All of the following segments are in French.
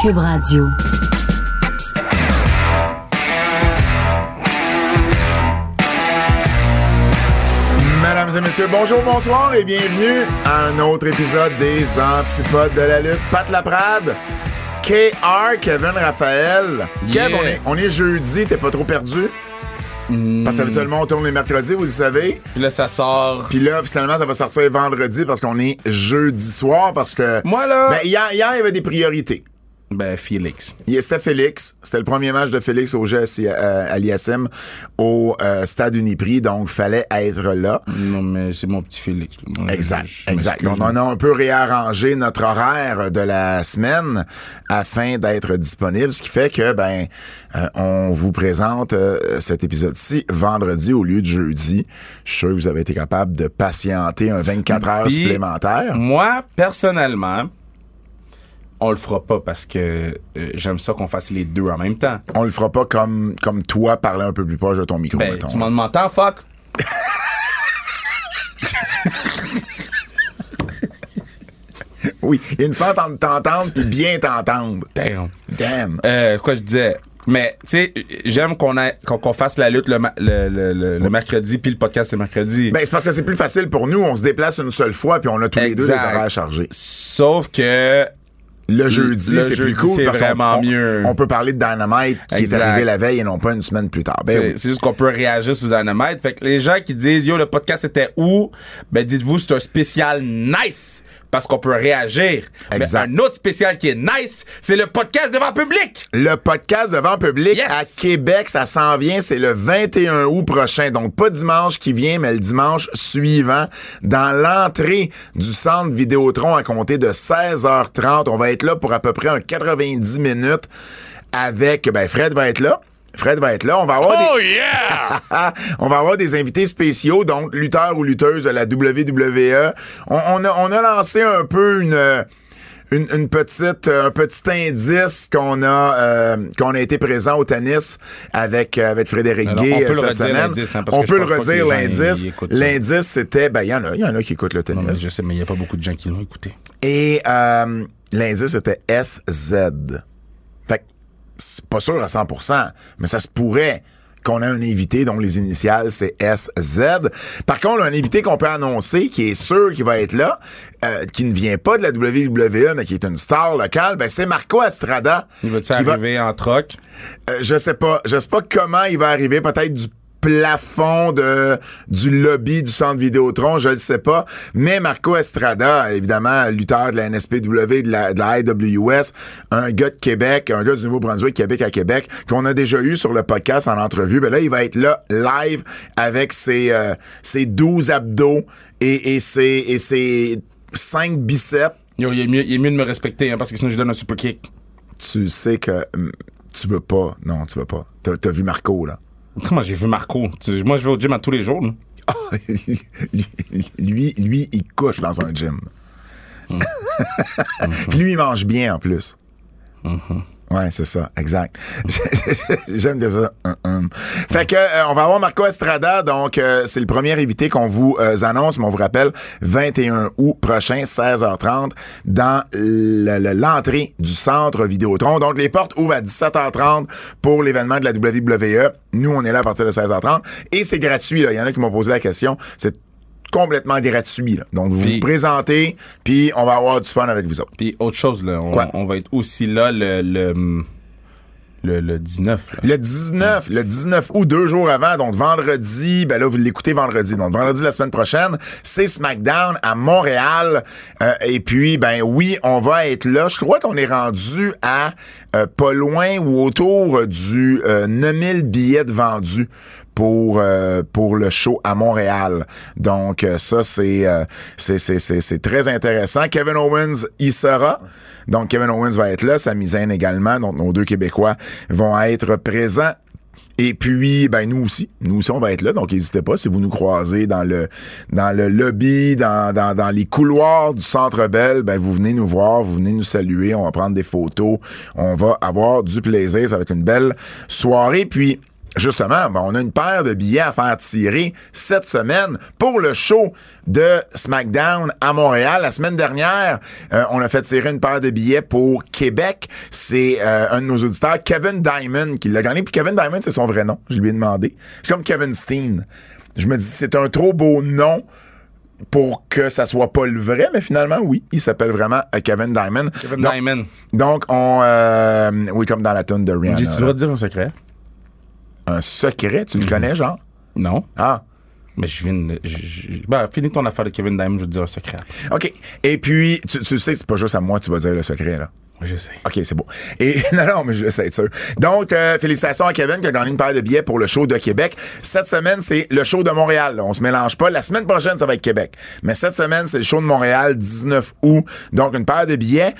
Cube Radio. Mesdames et messieurs, bonjour, bonsoir et bienvenue à un autre épisode des Antipodes de la lutte. Pat Laprade, KR, Kevin Raphaël. Kev, Yeah. on est, on est jeudi, t'es pas trop perdu? Parce que habituellement, on tourne les mercredis, vous le savez. Puis là, ça sort. Puis là, finalement, ça va sortir vendredi parce qu'on est jeudi soir parce que... Moi, là- Ben, hier, hier, il y avait des priorités. Ben, Félix. C'était Félix. C'était le premier match de Félix au jeu euh, à l'ISM au euh, Stade Uniprix, donc fallait être là. Non, mais c'est mon petit Félix. Moi, Exact, je exact. m'excuse, On, on a un peu réarrangé notre horaire de la semaine afin d'être disponible, ce qui fait que ben euh, on vous présente euh, cet épisode-ci vendredi au lieu de jeudi. Je suis sûr que vous avez été capable de patienter un 24 heures Puis, supplémentaires. Moi, personnellement, on le fera pas parce que euh, j'aime ça qu'on fasse les deux en même temps. On le fera pas comme comme toi parler un peu plus proche de ton micro, Ben, mettons. tu m'en demandes tant, fuck? Oui, il y a une différence entre t'entendre puis bien t'entendre. Damn. Damn. Euh, quoi je disais? Mais, tu sais, j'aime qu'on qu'on fasse la lutte le, ma- le, le- le- le mercredi puis le podcast le mercredi. Ben, c'est parce que c'est plus facile pour nous. On se déplace une seule fois puis on a tous les deux des horaires chargés. Sauf que Le jeudi, c'est plus cool. c'est vraiment on- mieux. On peut parler de Dynamite qui Exact. est arrivé la veille et non pas une semaine plus tard. Ben C'est oui. c'est juste qu'on peut réagir sous Dynamite. Fait que les gens qui disent Yo, le podcast était où? Ben dites-vous c'est un spécial nice parce qu'on peut réagir. Exact. Mais un autre spécial qui est nice, c'est le podcast devant public. Le podcast devant public Yes. à Québec, ça s'en vient, c'est le 21 août prochain. Donc pas dimanche qui vient, mais le dimanche suivant, dans l'entrée du centre Vidéotron à compter de 16h30. On va être là pour à peu près un 90 minutes avec, ben Fred va être là. Fred va être là. On va avoir Oh, des... on va avoir des invités spéciaux, donc lutteurs ou lutteuses de la WWE. On, on a, on a lancé un peu une, une, une petite, un petit indice qu'on a, euh, qu'on a été présent au tennis avec, euh, avec Frédéric Alors, Gay on peut euh, le cette redire, semaine. hein, on peut le redire, l'indice. ça. L'indice, c'était, ben, il y en a, il y en a qui écoutent le Non, mais tennis. je sais, mais il n'y a pas beaucoup de gens qui l'ont écouté. Et euh, l'indice, c'était SZ. C'est pas sûr à 100%, mais ça se pourrait qu'on ait un invité dont les initiales, c'est SZ. Par contre, un invité qu'on peut annoncer, qui est sûr qu'il va être là, euh, qui ne vient pas de la WWE, mais qui est une star locale, ben c'est Marco Estrada. Il va-tu va- arriver en troc? euh, je sais pas. Je sais pas comment il va arriver. Peut-être du plafond de du lobby du centre Vidéotron, je ne sais pas. Mais Marco Estrada, évidemment, lutteur de la NSPW, de la, de la IWS, un gars de Québec, un gars du Nouveau-Brunswick, Québec à Québec, qu'on a déjà eu sur le podcast en entrevue. Ben là, il va être là, live, avec ses, euh, ses 12 abdos et, et ses, et ses 5 biceps. Yo, il est mieux, il est mieux de me respecter, hein, parce que sinon je donne un super kick. Tu sais que hum, tu veux pas. Non, tu veux pas. T'as as vu Marco, là. Comment j'ai vu Marco? Moi, je vais au gym à tous les jours. lui, lui, il couche dans un gym. Puis lui, il mange bien en plus. Ouais, c'est ça, exact. J'aime déjà. Hum, hum. Fait que euh, on va avoir Marco Estrada, donc euh, c'est le premier invité qu'on vous euh, annonce, mais on vous rappelle 21 août prochain, 16h30, dans le- le- l'entrée du centre Vidéotron. Donc les portes ouvrent à 17h30 pour l'événement de la WWE. Nous, on est là à partir de 16h30 et c'est gratuit. là. Il y en a qui m'ont posé la question. C'est complètement gratuit. là. Donc vous vous présentez, puis on va avoir du fun avec vous autres. Puis autre chose, là, on, va être aussi là le, le, le, le 19. là. Le 19, le 19 août, deux jours avant, donc vendredi, ben là, vous l'écoutez vendredi. Donc vendredi la semaine prochaine, c'est SmackDown à Montréal. Euh, et puis, ben oui, on va être là. Je crois qu'on est rendu à euh, pas loin ou autour du euh, 9000 billets de vendus pour euh, pour le show à Montréal. Donc euh, ça c'est euh, c'est c'est très intéressant. Kevin Owens y sera. Donc Kevin Owens va être là, Sami Zayn également. Donc nos deux Québécois vont être présents. Et puis, ben nous aussi, nous aussi on va être là, donc n'hésitez pas si vous nous croisez dans le dans le lobby, dans, dans, dans les couloirs du Centre Bell, ben vous venez nous voir, vous venez nous saluer, on va prendre des photos, on va avoir du plaisir, ça va être une belle soirée. Puis justement, ben, on a une paire de billets à faire tirer cette semaine pour le show de SmackDown à Montréal. La semaine dernière, euh, on a fait tirer une paire de billets pour Québec. C'est euh, un de nos auditeurs, Kevin Diamond, qui l'a gagné. Puis Kevin Diamond, c'est son vrai nom. Je lui ai demandé. C'est comme Kevin Steen. Je me dis, c'est un trop beau nom pour que ça soit pas le vrai, mais finalement, oui, il s'appelle vraiment euh, Kevin Diamond. Kevin donc, Diamond. Donc, on... euh, oui, comme dans la tune de Rihanna. Tu le droit de dire un secret? Un secret, tu le Mhm. connais, genre? Non. Ah, Mais je viens de. je- je- Ben, finis ton affaire de Kevin Diamond, je vais te dire un secret. OK. Et puis, tu, tu sais, c'est pas juste à moi que tu vas dire le secret, là. Oui, je sais. OK, c'est beau. Et non, non, mais je le sais, être sûr. Donc, euh, félicitations à Kevin qui a gagné une paire de billets pour le show de Québec. Cette semaine, c'est le show de Montréal. là. On se mélange pas. La semaine prochaine, ça va être Québec. Mais cette semaine, c'est le show de Montréal, 19 août. Donc, une paire de billets.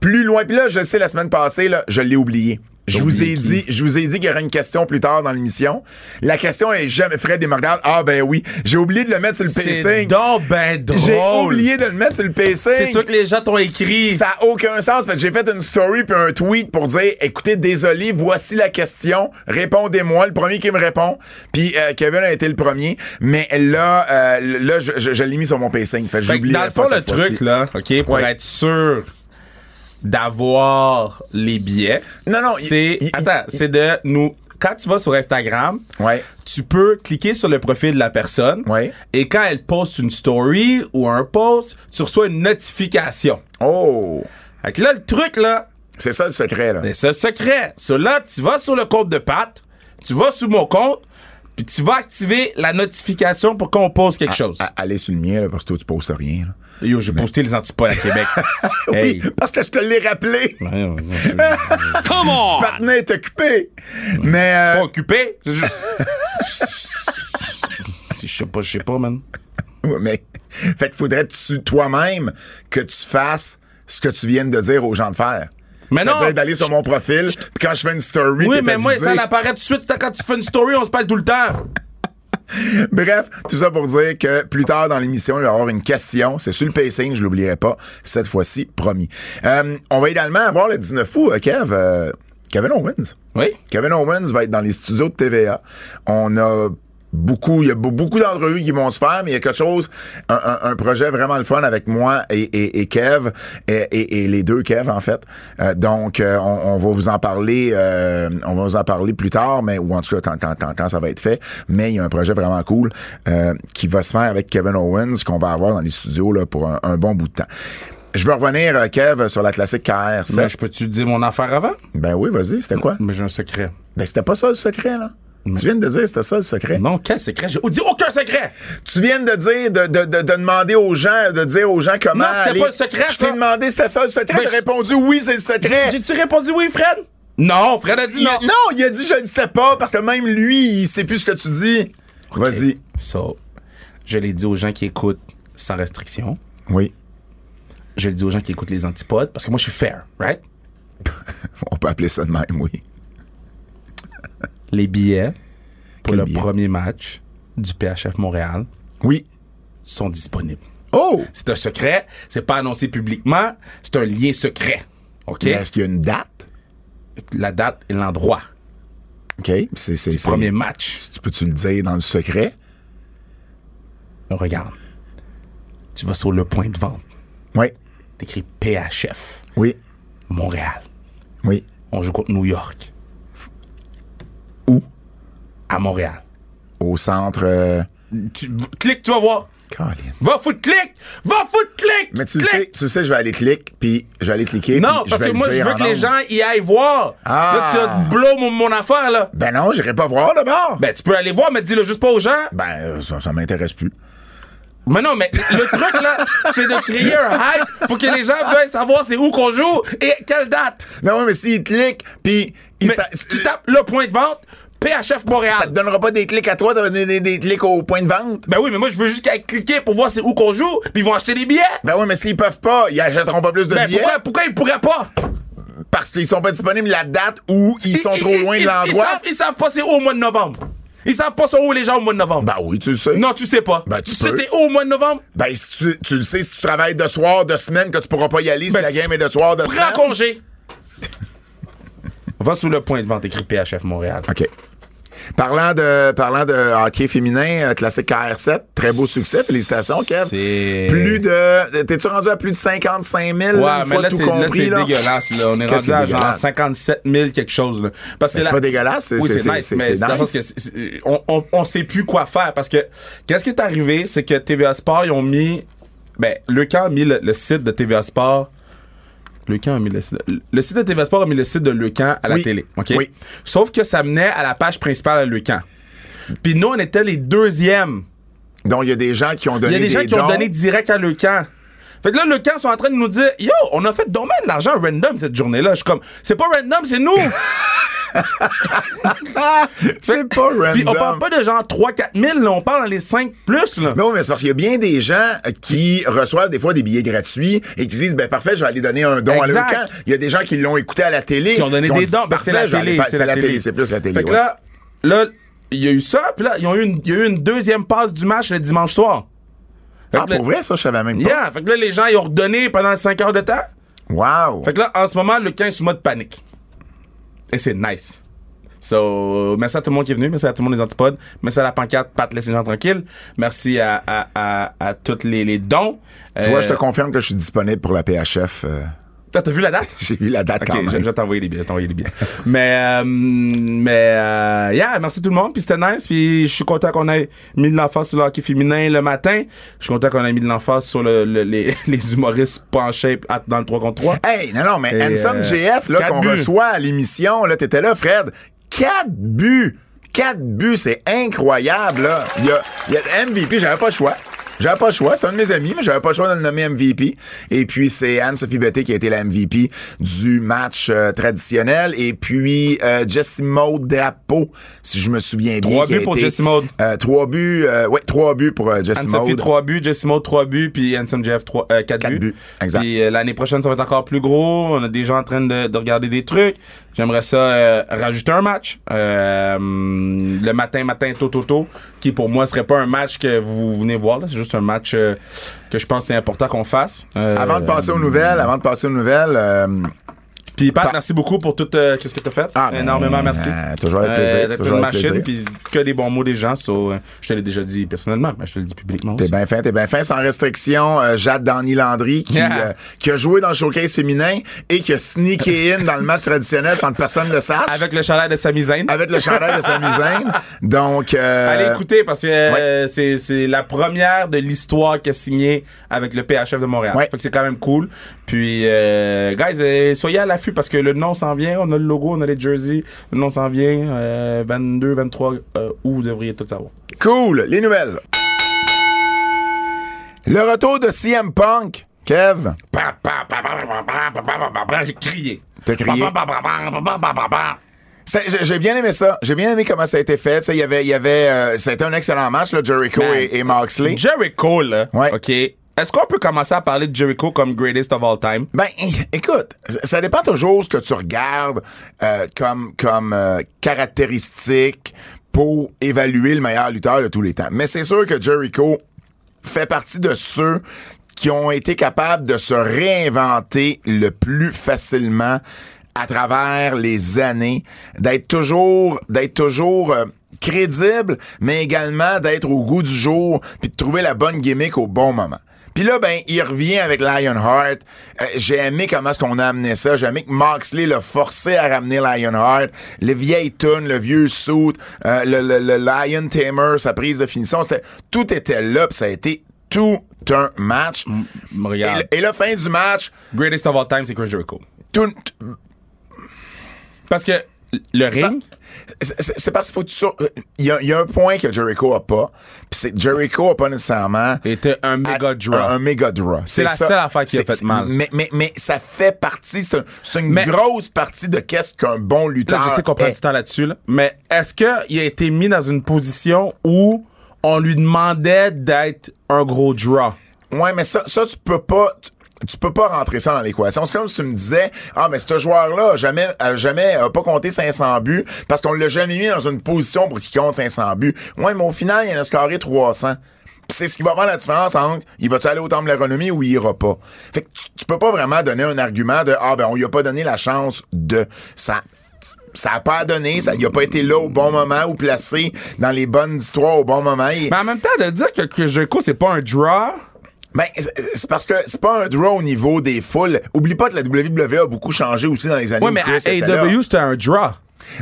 Plus loin, puis là, je le sais, la semaine passée, là, je l'ai oublié. Je vous ai dit, je vous ai dit qu'il y aurait une question plus tard dans l'émission. La question est jamais Fred et me regarde. Ah ben oui, j'ai oublié de le mettre sur le C'est pacing. donc ben drôle. J'ai oublié de le mettre sur le pacing. C'est sûr que les gens t'ont écrit. Ça a aucun sens. Fait j'ai fait une story puis un tweet pour dire écoutez, désolé, voici la question. Répondez-moi. Le premier qui me répond. Puis euh, Kevin a été le premier. Mais là, euh, là, je, je- je l'ai mis sur mon pacing. Fait Fait que dans le fond, le truc, là, OK, pour Ouais. être sûr d'avoir les billets, Non, non, c'est... attends, c'est de nous... Quand tu vas sur Instagram, Ouais. tu peux cliquer sur le profil de la personne Ouais. et quand elle poste une story ou un post, tu reçois une notification. Oh, Fait que là, le truc, là, c'est ça le secret là. c'est ce secret. So là, tu vas sur le compte de Pat, tu vas sur mon compte, puis tu vas activer la notification pour qu'on poste quelque chose. À- Allez sur le mien là, parce que toi tu postes rien. là. Yo, j'ai posté les antipodes à Québec. hey. Oui, parce que je te l'ai rappelé. Je- Come on! Patna est occupé. Mais euh, pas occupé. C'est juste- Si je sais pas, je sais pas, man. Ouais, mais fait qu'il faudrait tu- toi-même que tu fasses ce que tu viens de dire aux gens de faire. Mais non! C'est-à-dire d'aller sur mon profil, puis quand je fais une story, Oui, mais moi, ça apparaît tout de suite. Quand tu fais une story, on se parle tout le temps. Bref, tout ça pour dire que plus tard dans l'émission, il va y avoir une question. C'est sur le pacing, je l'oublierai pas. Cette fois-ci, promis. Euh, on va également avoir le 19 août, euh, Kev, euh, Kevin Owens. Oui. Kevin Owens va être dans les studios de TVA. On a beaucoup, il y a be- beaucoup d'entrevues qui vont se faire, mais il y a quelque chose, un, un- un projet vraiment le fun avec moi et, et, et Kev, et, les deux Kev en fait. Euh, donc, euh, on, on va vous en parler, euh, on va vous en parler plus tard, mais ou en tout cas quand, quand, quand, quand ça va être fait. Mais il y a un projet vraiment cool qui va se faire avec Kevin Owens qu'on va avoir dans les studios là pour un, un bon bout de temps. Je veux revenir, Kev, sur la classique KR7. Mais je peux-tu dire mon affaire avant? Ben oui, vas-y, c'était quoi? Mais j'ai un secret. Ben c'était pas ça le secret, là. Tu viens de dire c'était ça le secret? Non, quel secret? J'ai dit aucun secret! Tu viens de dire, de, de, de, de demander aux gens, de dire aux gens comment. Non, c'était pas le secret, Je t'ai demandé c'était ça le secret? Ben, je- répondu oui, c'est le secret. J'ai-tu répondu oui, Fred? Non, Fred a dit Il non. non, il a dit je ne sais pas parce que même lui, il sait plus ce que tu dis. Vas-y. So, je l'ai dit aux gens qui écoutent sans restriction. Oui. Je l'ai dit aux gens qui écoutent les antipodes parce que moi, je suis fair, right? On peut appeler ça de même, oui. Les billets pour Quel le billet? premier match du PHF Montréal Oui. sont disponibles. Oh! C'est un secret, c'est pas annoncé publiquement, c'est un lien secret. OK? Mais Est-ce qu'il y a une date? La date et l'endroit OK. C'est, c'est, du c'est- premier match. Tu peux-tu le dire dans le secret? Regarde. Tu vas sur le point de vente. Oui. T'écris PHF Oui. Montréal. Oui. On joue contre New York. Où? À Montréal. Au centre. euh, Tu clique, tu vas voir. Colin. Va foutre clic! Va foutre clic! Mais tu sais, tu sais, je vais aller cliquer, puis je vais aller cliquer. Non, parce que moi, je veux que les gens y aillent voir. Ah. Là, tu blow mon, mon affaire, là. Ben non, j'irai pas voir d'abord. Ben, tu peux aller voir, mais dis-le juste pas aux gens. Ben, ça, ça m'intéresse plus. Mais non, mais le truc, là, c'est de créer un hype pour que les gens veuillent savoir c'est où qu'on joue et quelle date. Mais oui, mais s'il clique, puis ça, tu tapes le point de vente, PHF Montréal. ça te donnera pas des clics à toi, ça va donner des, des clics au point de vente? Ben oui, mais moi, je veux juste qu'ils aillent cliquer pour voir c'est où qu'on joue, puis ils vont acheter des billets. Ben oui, mais s'ils peuvent pas, ils achèteront pas plus de Ben billets pourquoi, pourquoi ils pourraient pas? parce qu'ils sont pas disponibles la date où ils sont trop loin ils, de l'endroit. Ils savent, ils savent pas c'est où au mois de novembre. Ils savent pas c'est où les gens au mois de novembre. Ben oui, tu le sais. non, tu sais pas. Ben, tu tu sais t'es où au mois de novembre? Ben si tu, tu le sais, si tu travailles de soir, de semaine, que tu pourras pas y aller si Ben, la game est de soir, de Prends semaine. congé. Va sous le point de vente, écrit PHF Montréal. OK. Parlant de, parlant de hockey féminin, euh, classique KR7, très beau succès. Félicitations, Kev. Plus de. T'es-tu rendu à plus de 55 000 Ouais, une mais fois là, tout c'est, là, compris? c'est là? dégueulasse, là. On est rendu à genre dégueulasse? 57 000 quelque chose, là. Parce que c'est pas dégueulasse, c'est- Oui, c'est- nice, mais nice. sens que on, on, on sait plus quoi faire parce que qu'est-ce qui est arrivé, c'est que TVA Sport, ils ont mis, ben, le camp a mis le, le site de TVA Sport. A mis le site. Le site de TVA Sport a mis le site de Le Camp à la Oui. télé. OK? Oui. Sauf que ça menait à la page principale de Le Camp. Puis nous, on était les deuxièmes. Donc, il y a des gens qui ont Il donné y a des gens qui ont donné direct à Le Camp. Fait que là, Le Camp sont en train de nous dire Yo, on a fait dommage de l'argent random cette journée-là. Je suis comme, c'est pas random, c'est nous. C'est pas random. Puis on parle pas de genre 3-4 000, là, on parle dans les 5 plus. Là. Mais oui, mais c'est parce qu'il y a bien des gens qui reçoivent des fois des billets gratuits et qui disent, ben parfait, je vais aller donner un don à leur camp. Il y a des gens qui l'ont écouté à la télé. qui ont donné des dit, dons. Ben, c'est la aller télé. C'est la télé, c'est plus la télé. Fait que là, là, il y a eu ça, puis là, il y a eu une deuxième passe du match le dimanche soir. Ah, là- pour vrai, ça, je savais même pas. Yeah, fait que là, les gens, ils ont redonné pendant 5 heures de temps. Wow. Fait que là, en ce moment, le camp est sous mode panique. Et c'est nice. So, merci à tout le monde qui est venu, merci à tout le monde des antipodes, merci à la pancarte, Pat, laissez les gens tranquilles, merci à, à, à, à tous les, les dons. Toi, Euh, je te confirme que je suis disponible pour la PHF. euh, T'as vu la date? J'ai vu la date Ok, quand je, je même. vais t'envoyer les billets, je t'envoyer les billets. mais, euh, mais, euh, yeah, merci tout le monde, puis c'était nice, puis je suis content qu'on ait mis de l'emphase sur le hockey féminin le matin. Je suis content qu'on ait mis de l'emphase sur le, le- les, les humoristes à- dans le 3 contre 3. Hey, non, non, mais Et, Handsome euh, GF, là, qu'on reçoit à l'émission, là, t'étais là, Fred. Quatre buts. Quatre buts, c'est incroyable, là. Il y a, il y a MVP, j'avais pas le choix. J'avais pas le choix, c'est un de mes amis, mais j'avais pas le choix de le nommer MVP. Et puis, c'est Anne-Sophie Betté qui a été la MVP du match euh, traditionnel. Et puis, euh, Jessie Maud Drapeau, si je me souviens bien. Trois buts pour Maud. Euh, trois buts, euh, ouais, trois buts pour euh, Anne-Sophie, Maud. 3 buts, Jessimo, 3 buts, puis Handsome Jeff, 3, 4, Quatre buts. buts, exact. Puis l'année prochaine, ça va être encore plus gros. On a des gens en train de, de regarder des trucs. J'aimerais ça euh, rajouter un match. Euh, le matin, matin, tôt, tôt, tôt, qui pour moi serait pas un match que vous venez voir. C'est juste un match euh, que je pense c'est important qu'on fasse. Euh, Avant de passer aux nouvelles, avant de passer aux nouvelles, euh, Puis Pat, Pa- merci beaucoup pour tout euh, ce que tu as fait. Ah, Énormément merci. euh, toujours avec plaisir, D'être toujours une machine, puis que des bons mots des gens. so, euh, je te l'ai déjà dit personnellement, mais je te le dis publiquement T'es bien fin, t'es bien fin. Sans restriction, euh, Jade Danny Landry qui, Yeah. euh, qui a joué dans le showcase féminin et qui a sneaké in dans le match traditionnel sans que personne ne le sache. Avec le chalet de Sami Zayn. Avec le chandail de Sami Zayn. Donc, euh, Allez écouter parce que euh, c'est, c'est la première de l'histoire qui a signé avec le PHF de Montréal. Ouais. Fait que c'est quand même cool. Puis, euh, guys, soyez à l'affût parce que le nom s'en vient. On a le logo, on a les jerseys. Le nom s'en vient. 22, 23 août, vous devriez tout savoir. Cool. Les nouvelles. Le retour de CM Punk. Kev. J'ai crié. Crié. J'ai bien aimé ça. J'ai bien aimé comment ça a été fait. Ça, y avait, y avait, euh, c'était un excellent match, là, Jericho et, et, Moxley. Jericho, là. Ouais. OK. Est-ce qu'on peut commencer à parler de Jericho comme greatest of all time? Ben, écoute, ça dépend toujours ce que tu regardes euh, comme, comme euh, caractéristique pour évaluer le meilleur lutteur de tous les temps. Mais c'est sûr que Jericho fait partie de ceux qui ont été capables de se réinventer le plus facilement à travers les années, d'être toujours, d'être toujours euh, crédible, mais également d'être au goût du jour, puis de trouver la bonne gimmick au bon moment. Puis là, ben, il revient avec Lionheart. Euh, j'ai aimé comment est-ce qu'on a amené ça. J'ai aimé que Moxley l'a forcé à ramener Lionheart. Le vieil tune, le vieux suit, euh, le, le, le Lion Tamer, sa prise de finition, c'était, tout était là, puis ça a été tout un match. Regarde. et la fin du match, Greatest of all time, c'est Chris Jericho. tout, Parce que le ring, c'est- parce qu'il faut que tu sur- Il y, a, il y a un point que Jericho a pas. Puis c'est Jericho a pas nécessairement. était un méga draw. Un, un méga draw. C'est la seule affaire qui a fait mal. Mais, mais, mais ça fait partie. C'est un- c'est une Mais- grosse partie de qu'est-ce qu'un bon Là, lutteur. je sais qu'on prend du temps là-dessus, là, mais est-ce qu'il a été mis dans une position où on lui demandait d'être un gros draw? Ouais, mais ça, ça tu peux pas. tu- Tu peux pas rentrer ça dans l'équation. C'est comme si tu me disais, ah, mais ce joueur-là jamais, jamais a pas compté 500 buts parce qu'on l'a jamais mis dans une position pour qu'il compte 500 buts. Ouais, mais au final, il en a scoré 300. Puis c'est ce qui va faire la différence entre il va-tu aller au temple de l'agronomie ou il ira pas? Fait que tu, peux pas vraiment donner un argument de, ah, ben, on lui a pas donné la chance de ça. ça a pas donné, ça, il a pas été là au bon moment ou placé dans les bonnes histoires au bon moment. Mais en même temps, de dire que Chris Jericho, c'est pas un draw. Ben, c'est parce que c'est pas un draw au niveau des foules. Oublie pas que la WWE a beaucoup changé aussi dans les années où mais à AEW, c'était un draw.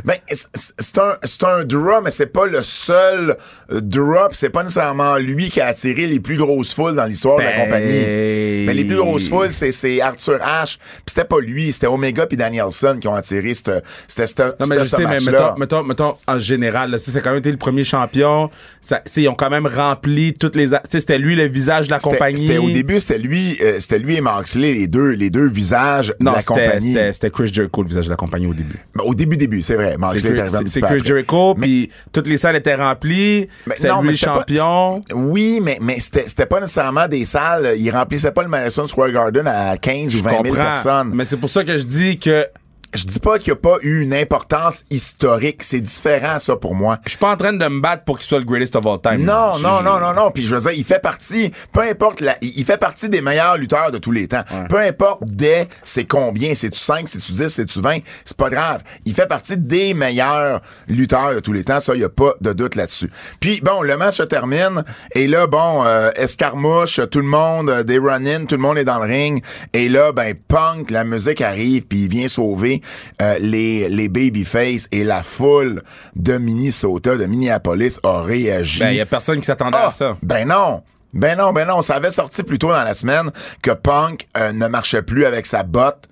Ben, c'est- un, un draw, mais c'est pas le seul euh, draw. pis C'est pas nécessairement lui qui a attiré les plus grosses foules dans l'histoire de la Ben- compagnie. Mais les plus grosses foules, c'est, Arthur Ashe. Puis c'était pas lui, c'était Omega puis Danielson qui ont attiré cette, c'était, c'était, Non, mais je ce sais, mais match-là. mettons, mettons, mettons, en général, c'est quand même été le premier champion. Ça, ils ont quand même rempli toutes les. c'était lui le visage de la compagnie. C'était, au début, c'était lui, euh, c'était lui et Moxley, les deux, les deux visages non, de la c'était- compagnie. c'était c'était Chris Jericho, le visage de la compagnie au début. Ben, au début, début, c'est vrai. Moxley C'est est arrivé après. Jericho, puis toutes les salles étaient remplies. C'était lui le pas- champion. oui, mais, mais c'était, pas nécessairement des salles. Il remplissait pas le Madison Square Garden à 15 ou Je 20 000 comprends. personnes. Mais c'est pour ça que je dis que Je dis pas qu'il y a pas eu une importance historique. C'est différent, ça, pour moi. je suis pas en train de me battre pour qu'il soit le greatest of all time. Non, Je- non, je- non, non, non. Puis je veux dire, il fait partie, peu importe, la, il fait partie des meilleurs lutteurs de tous les temps. Peu importe des, c'est combien, c'est-tu 5, c'est-tu 10, c'est-tu 20, c'est pas grave. Il fait partie des meilleurs lutteurs de tous les temps. Ça, il y a pas de doute là-dessus. Puis bon, le match se termine. Et là, bon, euh, escarmouche, tout le monde, euh, des run-in, tout le monde est dans le ring. Et là, ben, punk, la musique arrive, puis il vient sauver euh, les, les babyface. Et la foule de Minnesota, de Minneapolis, a réagi. Ben, il y a personne qui s'attendait Ah, à ça. Ben non. Ben non, ben non. Ça avait sorti plus tôt dans la semaine que Punk euh, ne marchait plus avec sa botte.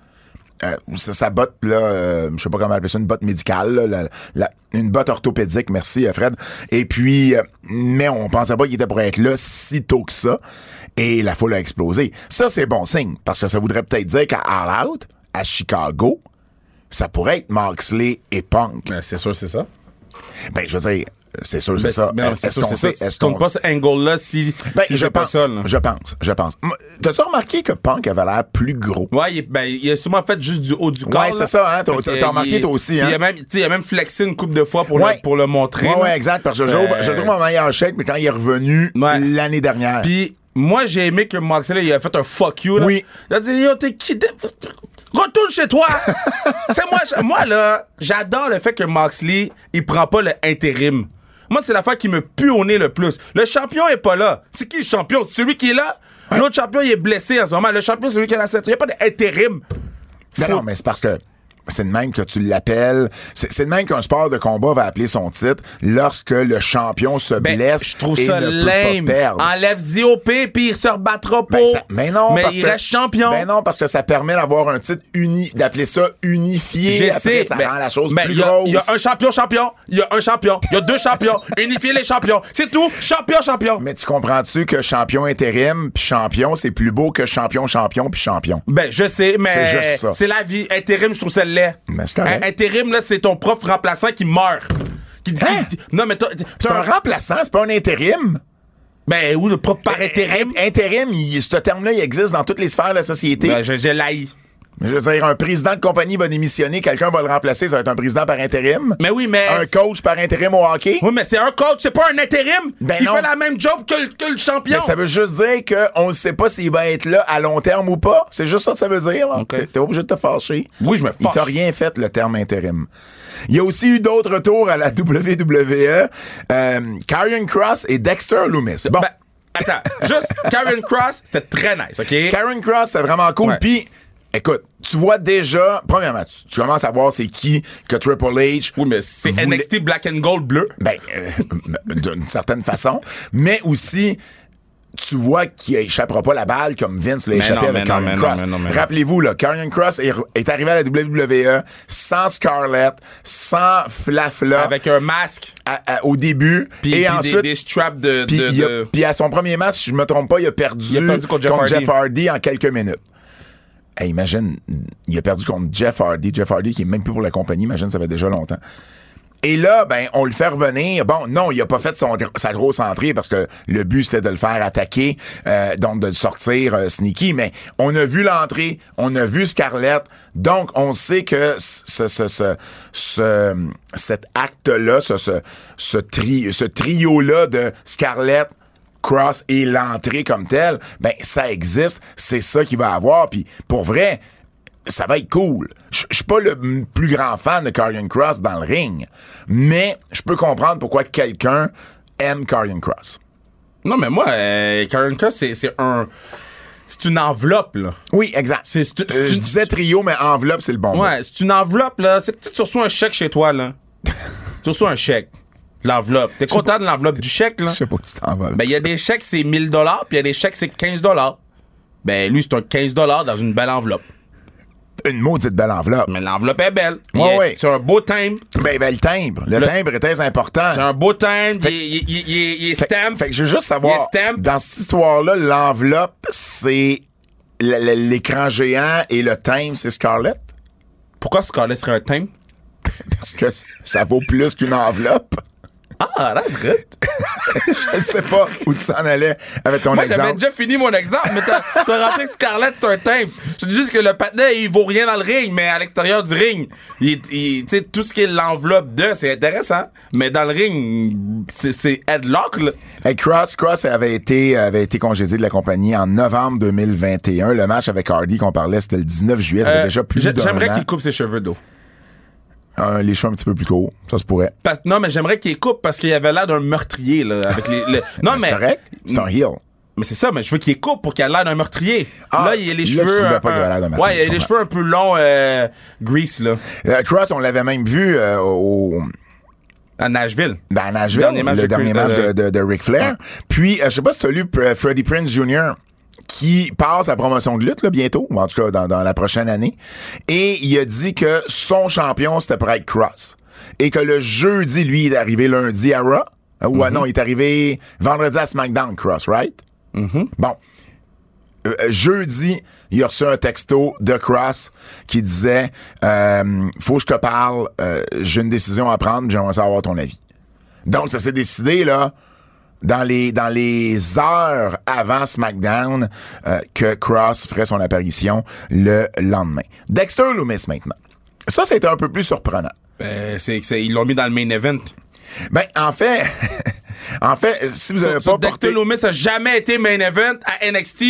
Euh, sa, sa botte, là, euh, je sais pas comment appeler ça, une botte médicale, là, la- la- une botte orthopédique, merci Fred. Et puis, euh, mais on pensait pas qu'il était pour être là si tôt que ça. Et la foule a explosé. Ça, c'est bon signe, parce que ça voudrait peut-être dire qu'à All Out, à Chicago, ça pourrait être Moxley et Punk. Ben, c'est sûr, c'est ça. Ben, je veux dire, c'est sûr, c'est Ben, ça. c'est sûr, qu'on c'est ça. Tu qu'on- pas ce angle-là si, Ben, si je pense, ça, je pense, je pense. T'as-tu remarqué que Punk avait l'air plus gros? Ouais, il, ben, il a sûrement fait juste du haut du corps. Ouais, c'est ça, hein, t'as- remarqué, toi aussi, hein. Il a même, tu sais, il a même flexé une couple de fois pour, Ouais. le, pour le montrer. Ouais, ouais, exact, parce que je, Euh, je trouve en meilleur shape, mais quand il est revenu Ouais. l'année dernière. Puis moi, j'ai aimé que Moxley, il a fait un fuck you. Là. Oui. Il a dit, yo, t'es qui? Retourne chez toi! c'est moi, moi, là, j'adore le fait que Moxley, il prend pas le intérim. Moi, c'est l'affaire qui me pue au nez le plus. Le champion est pas là. C'est qui le champion? Celui qui est là? L'autre champion, il est blessé en ce moment. Le champion, c'est celui qui a la ceinture. Il n'y a pas d'intérim. Non, non, mais c'est parce que c'est de même que tu l'appelles. C'est de même qu'un sport de combat va appeler son titre lorsque le champion se Ben, blesse je trouve et ça ne lame. peut pas perdre. Enlève ZOP puis il se rebattra pas. Ben, ça- mais non, mais parce il que- reste champion. Ben non, parce que ça permet d'avoir un titre uni, d'appeler ça unifié. Je Après, sais, ça mais- rend la chose mais plus il y a- grosse. Il y a un champion, champion. Il y a un champion. Il y a deux champions. Unifier les champions. C'est tout. Champion, champion. Mais tu comprends-tu que champion intérim puis champion, c'est plus beau que champion, champion puis champion? Ben, je sais, mais C'est juste ça. c'est la vie. Intérim, je trouve ça Mais. Un- Intérim, là, c'est ton prof remplaçant qui meurt. Qui dit, Hein? qui- non, mais toi, C'est un remplaçant, c'est pas un intérim. Ben, où le prof par intérim? In- Intérim, il- ce terme-là, il existe dans toutes les sphères de la société. Ben, je, je l'haïs. Mais je veux dire, un président de compagnie va démissionner, quelqu'un va le remplacer, ça va être un président par intérim. Mais oui, mais. Un coach par intérim au hockey. Oui, mais c'est un coach, c'est pas un intérim. Ben il non. fait la même job que, le- que le champion. Mais ça veut juste dire qu'on ne sait pas s'il va être là à long terme ou pas. C'est juste ça que ça veut dire. là. Ok. T'es obligé de te fâcher. Oui, je me Il fâche. t'a rien fait, le terme intérim. Il y a aussi eu d'autres retours à la WWE. Euh, Karrion Cross et Dexter Loomis. Bon, Ben, attends, juste Karen Cross, c'était très nice, OK? Karen Cross, c'était vraiment cool. Puis, écoute, tu vois déjà, premièrement, tu, tu commences à voir c'est qui que Triple H. Oui, mais c'est NXT Black and Gold bleu. Ben, euh, d'une certaine façon. Mais aussi, tu vois qu'il échappera pas la balle comme Vince l'a échappé avec Karrion Cross. Rappelez-vous, là, Karrion Cross est, est arrivé à la WWE sans Scarlett, sans Flafla, Avec un masque. à- à- au début. Puis et puis ensuite, des, des straps de. puis, de- il a- de- puis à son premier match, si je me trompe pas, il a perdu, Il a perdu contre Jeff Hardy. Hardy en quelques minutes. Imagine, il a perdu contre Jeff Hardy. Jeff Hardy qui est même plus pour la compagnie. Imagine, ça fait déjà longtemps. Et là, ben, on le fait revenir. Bon, non, il a pas fait sa grosse entrée parce que le but c'était de le faire attaquer, euh, donc de le sortir euh, sneaky. Mais on a vu l'entrée, on a vu Scarlett, donc on sait que ce, ce, ce, ce- cet acte-là, ce, ce, ce, tri, ce trio-là de Scarlett, Cross et l'entrée comme telle, ben ça existe, c'est ça qu'il va avoir. Puis pour vrai, ça va être cool. Je suis pas le plus grand fan de Karrion Cross dans le ring, mais je peux comprendre pourquoi quelqu'un aime Karrion Cross. Non, mais moi, euh, Karen Cross, c'est un. C'est une enveloppe, là. Oui, exact. C'est- Euh, je disais trio, mais enveloppe, c'est le bon. Ouais, c'est une enveloppe, là. C'est que tu reçois un chèque chez toi, là. tu reçois un chèque. L'enveloppe. T'es content de l'enveloppe du chèque, là? Je sais pas où tu t'en vas. Ben, il y a des chèques, c'est 1000 dollars, puis il y a des chèques, c'est 15 dollars. Ben, lui, c'est un 15 dollars dans une belle enveloppe. Une maudite belle enveloppe. Mais l'enveloppe est belle. Ouais, est- ouais. C'est un beau timbre. Ben, ben, le timbre. Le, Le- timbre est très important. C'est un beau timbre. Il est- il il il il est Fait, stamp. fait que je veux juste savoir, dans cette histoire-là, l'enveloppe, c'est l'écran géant et le timbre, c'est Scarlett? Pourquoi Scarlett serait un timbre? Parce que ça vaut plus qu'une enveloppe. Ah, that's good. Je sais pas où tu s'en allais avec ton Moi, j'avais exemple. déjà fini mon exemple, mais t'as rentré Scarlett, c'est un timbre. Je dis juste que le patinet, il vaut rien dans le ring, mais à l'extérieur du ring, il, sais, tout ce qui est l'enveloppe de, c'est intéressant. Mais dans le ring, c'est- headlock, là. Hey, Cross, Cross avait été, avait été congédié de la compagnie en novembre 2021. Le match avec Hardy qu'on parlait, c'était le 19 juillet. Ça Euh, déjà plus J'aimerais qu'il coupe ses cheveux d'eau. Euh, les cheveux un petit peu plus courts. Ça se pourrait. Parce- non, mais j'aimerais qu'il coupe parce qu'il avait l'air d'un meurtrier, là, avec les, le- Non, mais. C'est correct? C'est un heel. Mais c'est ça, mais je veux qu'il coupe pour qu'il ait l'air d'un meurtrier. Ah, là, il a les là, tu cheveux. un pas Ouais, il a les cheveux un peu longs, euh, grease, là, Euh, Cross, on l'avait même vu euh, au, à Nashville. dans Nashville, Dernier match le de dernier match de, de, de Ric Flair. Puis, je sais pas si tu as lu Freddie Prince Jr., qui passe à promotion de lutte là, bientôt, ou en tout cas dans, dans la prochaine année. Et il a dit que son champion, c'était pour être Cross. Et que le jeudi, lui, il est arrivé lundi à Raw. Ou euh, non, il est arrivé vendredi à SmackDown, Cross, right? Bon. Euh, euh, jeudi, il a reçu un texto de Cross qui disait euh, Faut que je te parle, euh, j'ai une décision à prendre, j'aimerais savoir ton avis. Donc, ça s'est décidé, là, dans les, dans les heures avant SmackDown, euh, que Cross ferait son apparition le lendemain. Dexter Loomis, maintenant. Ça, c'était un peu plus surprenant. Ben, c'est, c'est- ils l'ont mis dans le main event. Ben, en fait, en fait, si vous avez So- so pas porté... Dexter Loomis a jamais été main event à NXT.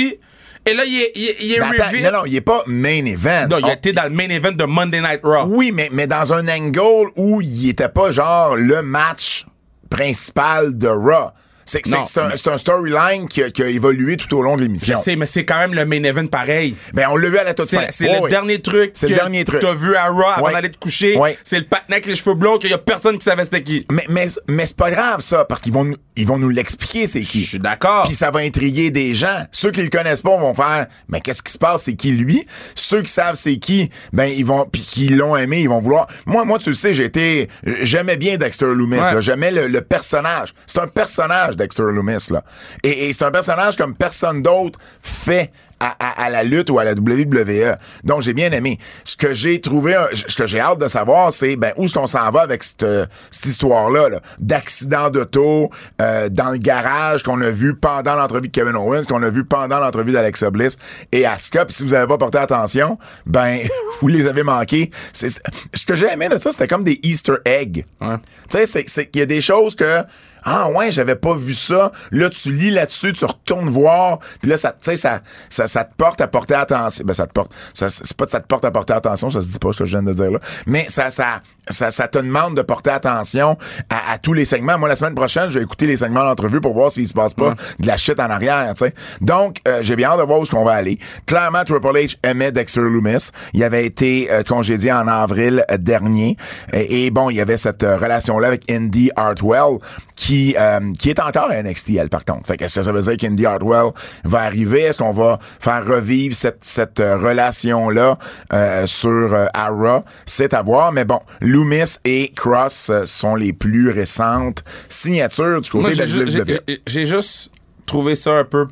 Et là, il est, il est, il est Ben, attends, non, non, il est pas main event. Non, il a On- été dans le main event de Monday Night Raw. Oui, mais, mais dans un angle où il était pas genre le match principal de Raw. C'est un, un storyline qui a, qui a évolué tout au long de Je l'émission. sais, mais c'est quand même le main event pareil. Ben, on l'a vu à la toute fin. C'est, le dernier truc C'est que le dernier truc. t'as vu à Raw avant d'aller te coucher. Ouais. C'est le patinet avec les cheveux blonds qu'il y a personne qui savait c'était qui. Mais, mais, mais c'est pas grave, ça, parce qu'ils vont, nous- ils vont nous l'expliquer, c'est qui. Je suis d'accord. Puis ça va intriguer des gens. Ceux qui le connaissent pas vont faire, mais qu'est-ce qui se passe, c'est qui lui? Ceux qui savent c'est qui, ben ils vont, puis qui l'ont aimé, ils vont vouloir. Moi, moi, tu le sais, j'étais, j'aimais bien Dexter Loomis. Ouais. là. J'aimais le, le personnage. C'est un personnage, Dexter Loomis là. Et, et c'est un personnage comme personne d'autre fait. À, à- à la lutte ou à la WWE. Donc, j'ai bien aimé. Ce que j'ai trouvé, ce que j'ai hâte de savoir, c'est ben, où est-ce qu'on s'en va avec cette, cette histoire-là, là, d'accident d'auto euh, dans le garage qu'on a vu pendant l'entrevue de Kevin Owens, qu'on a vu pendant l'entrevue d'Alexa Bliss et Asuka. Puis si vous avez pas porté attention, ben, vous les avez manqués. Ce que j'ai aimé de ça, c'était comme des Easter eggs. Ouais. Tu sais, c'est qu'il y a des choses que ah ouais, j'avais pas vu ça. Là, tu lis là-dessus, tu retournes voir, puis là, ça, ça, ça, ça te porte à porter attention. Ben, ça te porte, ça, c'est pas que ça te porte à porter attention, ça se dit pas ce que je viens de dire là, mais ça, ça, ça, ça te demande de porter attention à, à tous les segments. Moi, la semaine prochaine, je vais écouter les segments d'entrevue pour voir s'il se passe pas de la shit en arrière, tu sais. Donc, euh, j'ai bien hâte de voir où est-ce qu'on va aller. Clairement, Triple H aimait Dexter Loomis. Il avait été euh, congédié en avril euh, dernier. Et, et bon, il y avait cette euh, relation-là avec Indy Hartwell qui, euh, qui est encore à NXT, elle, par contre. Fait que est-ce que ça veut dire qu'Indy Hartwell va arriver? Est-ce qu'on va faire revivre cette, cette euh, relation-là euh, sur euh, Raw? C'est à voir. Mais bon, Loomis et Cross euh, sont les plus récentes signatures du Moi, côté de j'ai, la WWE. j'ai- juste trouvé ça un peu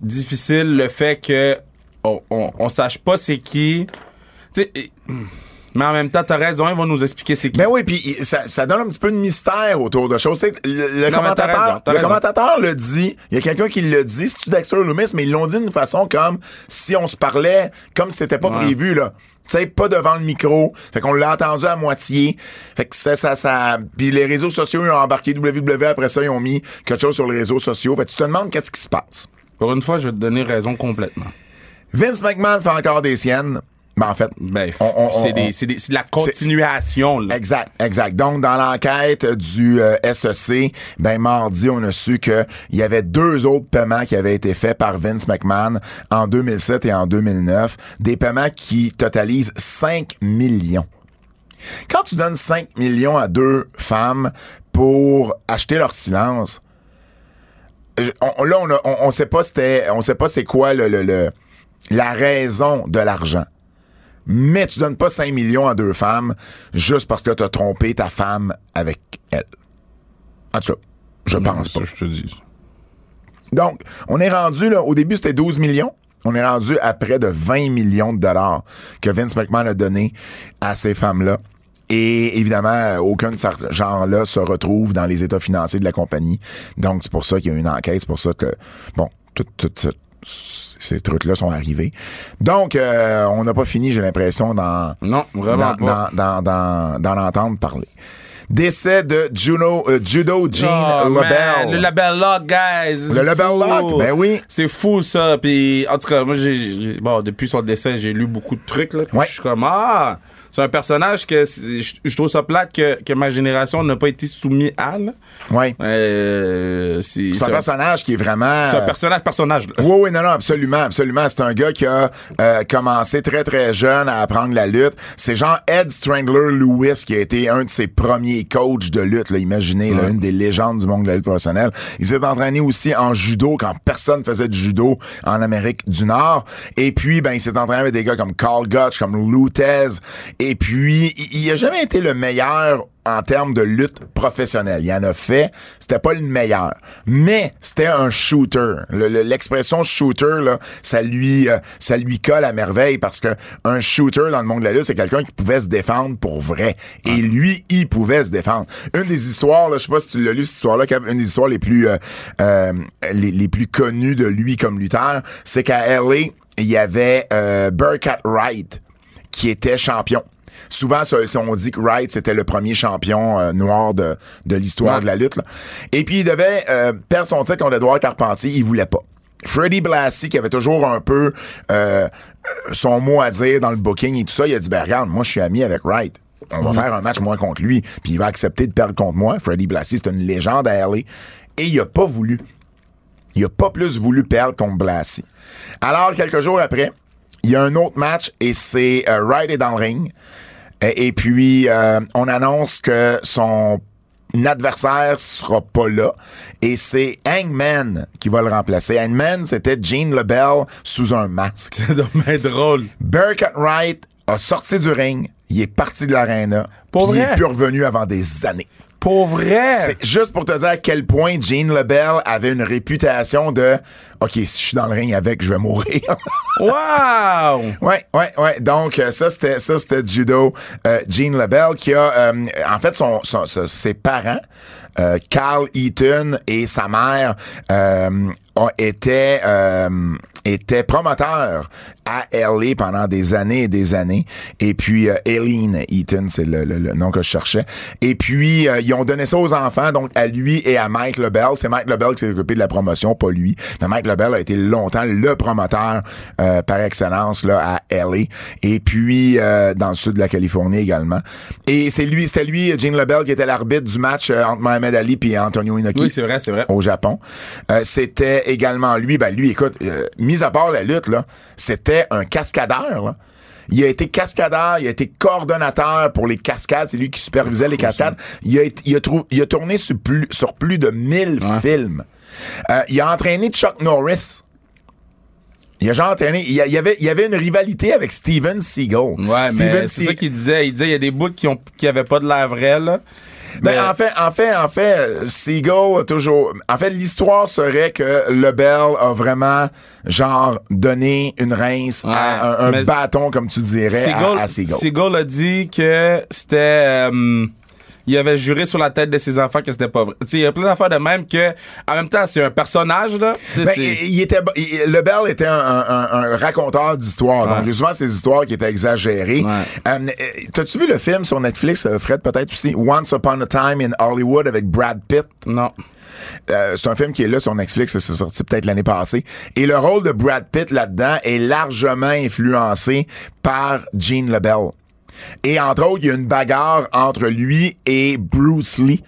difficile, le fait que on, on, on sache pas c'est qui. Tu sais, mais en même temps, t'as raison, ils vont nous expliquer c'est qui. Ben oui, puis ça, ça donne un petit peu de mystère autour de choses. Le, le Non, commentateur, raison, le raison. commentateur le dit. Il y a quelqu'un qui le dit. C'est-tu Dexter Loomis? Mais ils l'ont dit d'une façon comme si on se parlait, comme si c'était pas Ouais. prévu, là. Tu sais, pas devant le micro. Fait qu'on l'a entendu à moitié. Fait que ça, ça, ça. Puis les réseaux sociaux, ils ont embarqué WWE. Après ça, ils ont mis quelque chose sur les réseaux sociaux. Fait que tu te demandes qu'est-ce qui se passe. Pour une fois, je vais te donner raison complètement. Vince McMahon fait encore des siennes. Ben, en fait, Ben, c'est de la continuation, là. Exact, exact. Donc, dans l'enquête du euh, SEC, ben mardi, on a su qu'il y avait deux autres paiements qui avaient été faits par Vince McMahon en 2007 et en 2009, des paiements qui totalisent 5 millions. Quand tu donnes 5 millions à deux femmes pour acheter leur silence, on- là, on, a- on, on sait pas c'était, on sait pas c'est quoi le, le- le- la raison de l'argent. Mais tu donnes pas 5 millions à deux femmes juste parce que tu as trompé ta femme avec elle. En tout cas, je pense pas. Je te dis. Donc, on est rendu, là, au début, c'était 12 millions. On est rendu à près de 20 millions de dollars que Vince McMahon a donné à ces femmes-là. Et évidemment, aucun de ces gens-là se retrouve dans les états financiers de la compagnie. Donc, c'est pour ça qu'il y a une enquête. C'est pour ça que, bon, tout, tout cette- ces trucs-là sont arrivés. Donc, euh, on n'a pas fini, j'ai l'impression, dans, Non, vraiment dans, dans, dans, l'entendre parler. Décès de Juno, euh, Judo Jean Oh, LaBelle. Le label lock, guys. Le fou. lock, ben oui. C'est fou, ça. Puis, en tout cas, moi, j'ai, j'ai- bon, depuis son décès, j'ai lu beaucoup de trucs, là. Puis Ouais. je suis comme, ah, c'est un personnage que je trouve ça plate que, que ma génération n'a pas été soumis à, là. Ouais. Euh, c'est, un personnage qui est vraiment. c'est un personnage, personnage, là. Oui, oui, non, non, absolument, absolument. C'est un gars qui a euh, commencé très, très jeune à apprendre la lutte. C'est genre Ed Strangler Lewis qui a été un de ses premiers coachs de lutte. Là. Imaginez, là, une des légendes du monde de la lutte professionnelle. Il s'est entraîné aussi en judo quand personne faisait du judo en Amérique du Nord. Et puis, ben, il s'est entraîné avec des gars comme Carl Gutch, comme Lutez. Et puis, il, il a jamais été le meilleur en termes de lutte professionnelle. Il en a fait, c'était pas le meilleur, mais c'était un shooter. Le- le- L'expression shooter là, ça lui euh, ça lui colle à merveille parce que un shooter dans le monde de la lutte, c'est quelqu'un qui pouvait se défendre pour vrai. Et lui, il pouvait se défendre. Une des histoires là, je sais pas si tu l'as lu cette histoire-là, qui est une des histoires les plus euh, euh, les, les plus connues de lui comme lutteur, c'est qu'à LA, il y avait euh, Burkett Wright qui était champion. Souvent, on dit que Wright, c'était le premier champion euh, noir de, de l'histoire Ouais. de la lutte. là. Et puis, il devait euh, perdre son titre contre Edouard Carpentier. Il voulait pas. Freddie Blassie, qui avait toujours un peu euh, euh, son mot à dire dans le booking et tout ça, il a dit, ben regarde, moi, je suis ami avec Wright. On va faire un match moi contre lui, puis il va accepter de perdre contre moi. Freddie Blassie, c'est une légende à LA. Et il a pas voulu. Il a pas plus voulu perdre contre Blassie. Alors, quelques jours après, il y a un autre match et c'est euh, Wright est dans le ring. Et, et puis, euh, on annonce que son adversaire sera pas là. Et c'est Hangman qui va le remplacer. Hangman, c'était Gene LeBell sous un masque. C'est dommage drôle. Burkett Wright a sorti du ring. Il est parti de l'aréna. Pour Il est plus revenu avant des années. Pour vrai? C'est juste pour te dire à quel point Gene LeBell avait une réputation de OK, si je suis dans le ring avec, je vais mourir. Wow! ouais, ouais, ouais. Donc euh, ça c'était ça c'était judo euh, Gene LeBell qui a euh, en fait son, son- son- ses parents euh, Carl Eaton et sa mère euh, ont été euh, étaient promoteurs à LA pendant des années et des années. Et puis euh, Aileen Eaton, c'est le, le- le nom que je cherchais. Et puis euh, ils ont donné ça aux enfants, donc à lui et à Mike LeBell. C'est Mike LeBell qui s'est occupé de la promotion, pas lui. Mais Mike LeBell a été longtemps le promoteur euh, par excellence là à LA. Et puis euh, dans le sud de la Californie également. Et c'est lui, c'était lui, Gene LeBell, qui était l'arbitre du match euh, entre Mohamed Ali et Antonio Inoki Oui, c'est vrai, c'est vrai. au Japon. Euh, c'était également lui, ben lui, écoute, euh, mis à part la lutte, là, c'était un cascadeur. là. Il a été cascadeur, il a été coordonnateur pour les cascades, c'est lui qui supervisait les cascades. Il a, il a, trou- il a tourné sur plus, sur plus de 1000 films. Euh, il a entraîné Chuck Norris. Il a genre entraîné. Il y, avait, il avait une rivalité avec Steven Seagal. Ouais, Steven mais c'est ça qu'il disait. Il disait il y a des bouts qui ont qui avaient pas de l'air vrai, là. Ben, Mais- en fait, en fait, en fait, Seagal a toujours. En fait, l'histoire serait que Lebel a vraiment, genre, donné une rince Ouais, à un, bâton, comme tu dirais, Seagal, à, à Seagal. Seagal a dit que c'était. euh, il avait juré sur la tête de ses enfants que c'était pas vrai. Tu sais, il y a plein d'affaires de même que, en même temps, c'est un personnage, là. Ben, il était, il- le Bell était un, un- un- raconteur d'histoires. Donc, Ouais. il y a souvent ces histoires qui étaient exagérées. Ouais. Euh, euh, T'as-tu vu le film sur Netflix, euh, Fred, peut-être aussi? Once Upon a Time in Hollywood avec Brad Pitt? Non. Euh, c'est un film qui est là sur Netflix, c'est sorti peut-être l'année passée. Et le rôle de Brad Pitt là-dedans est largement influencé par Gene LeBell. Et entre autres, il y a une bagarre entre lui et Bruce Lee.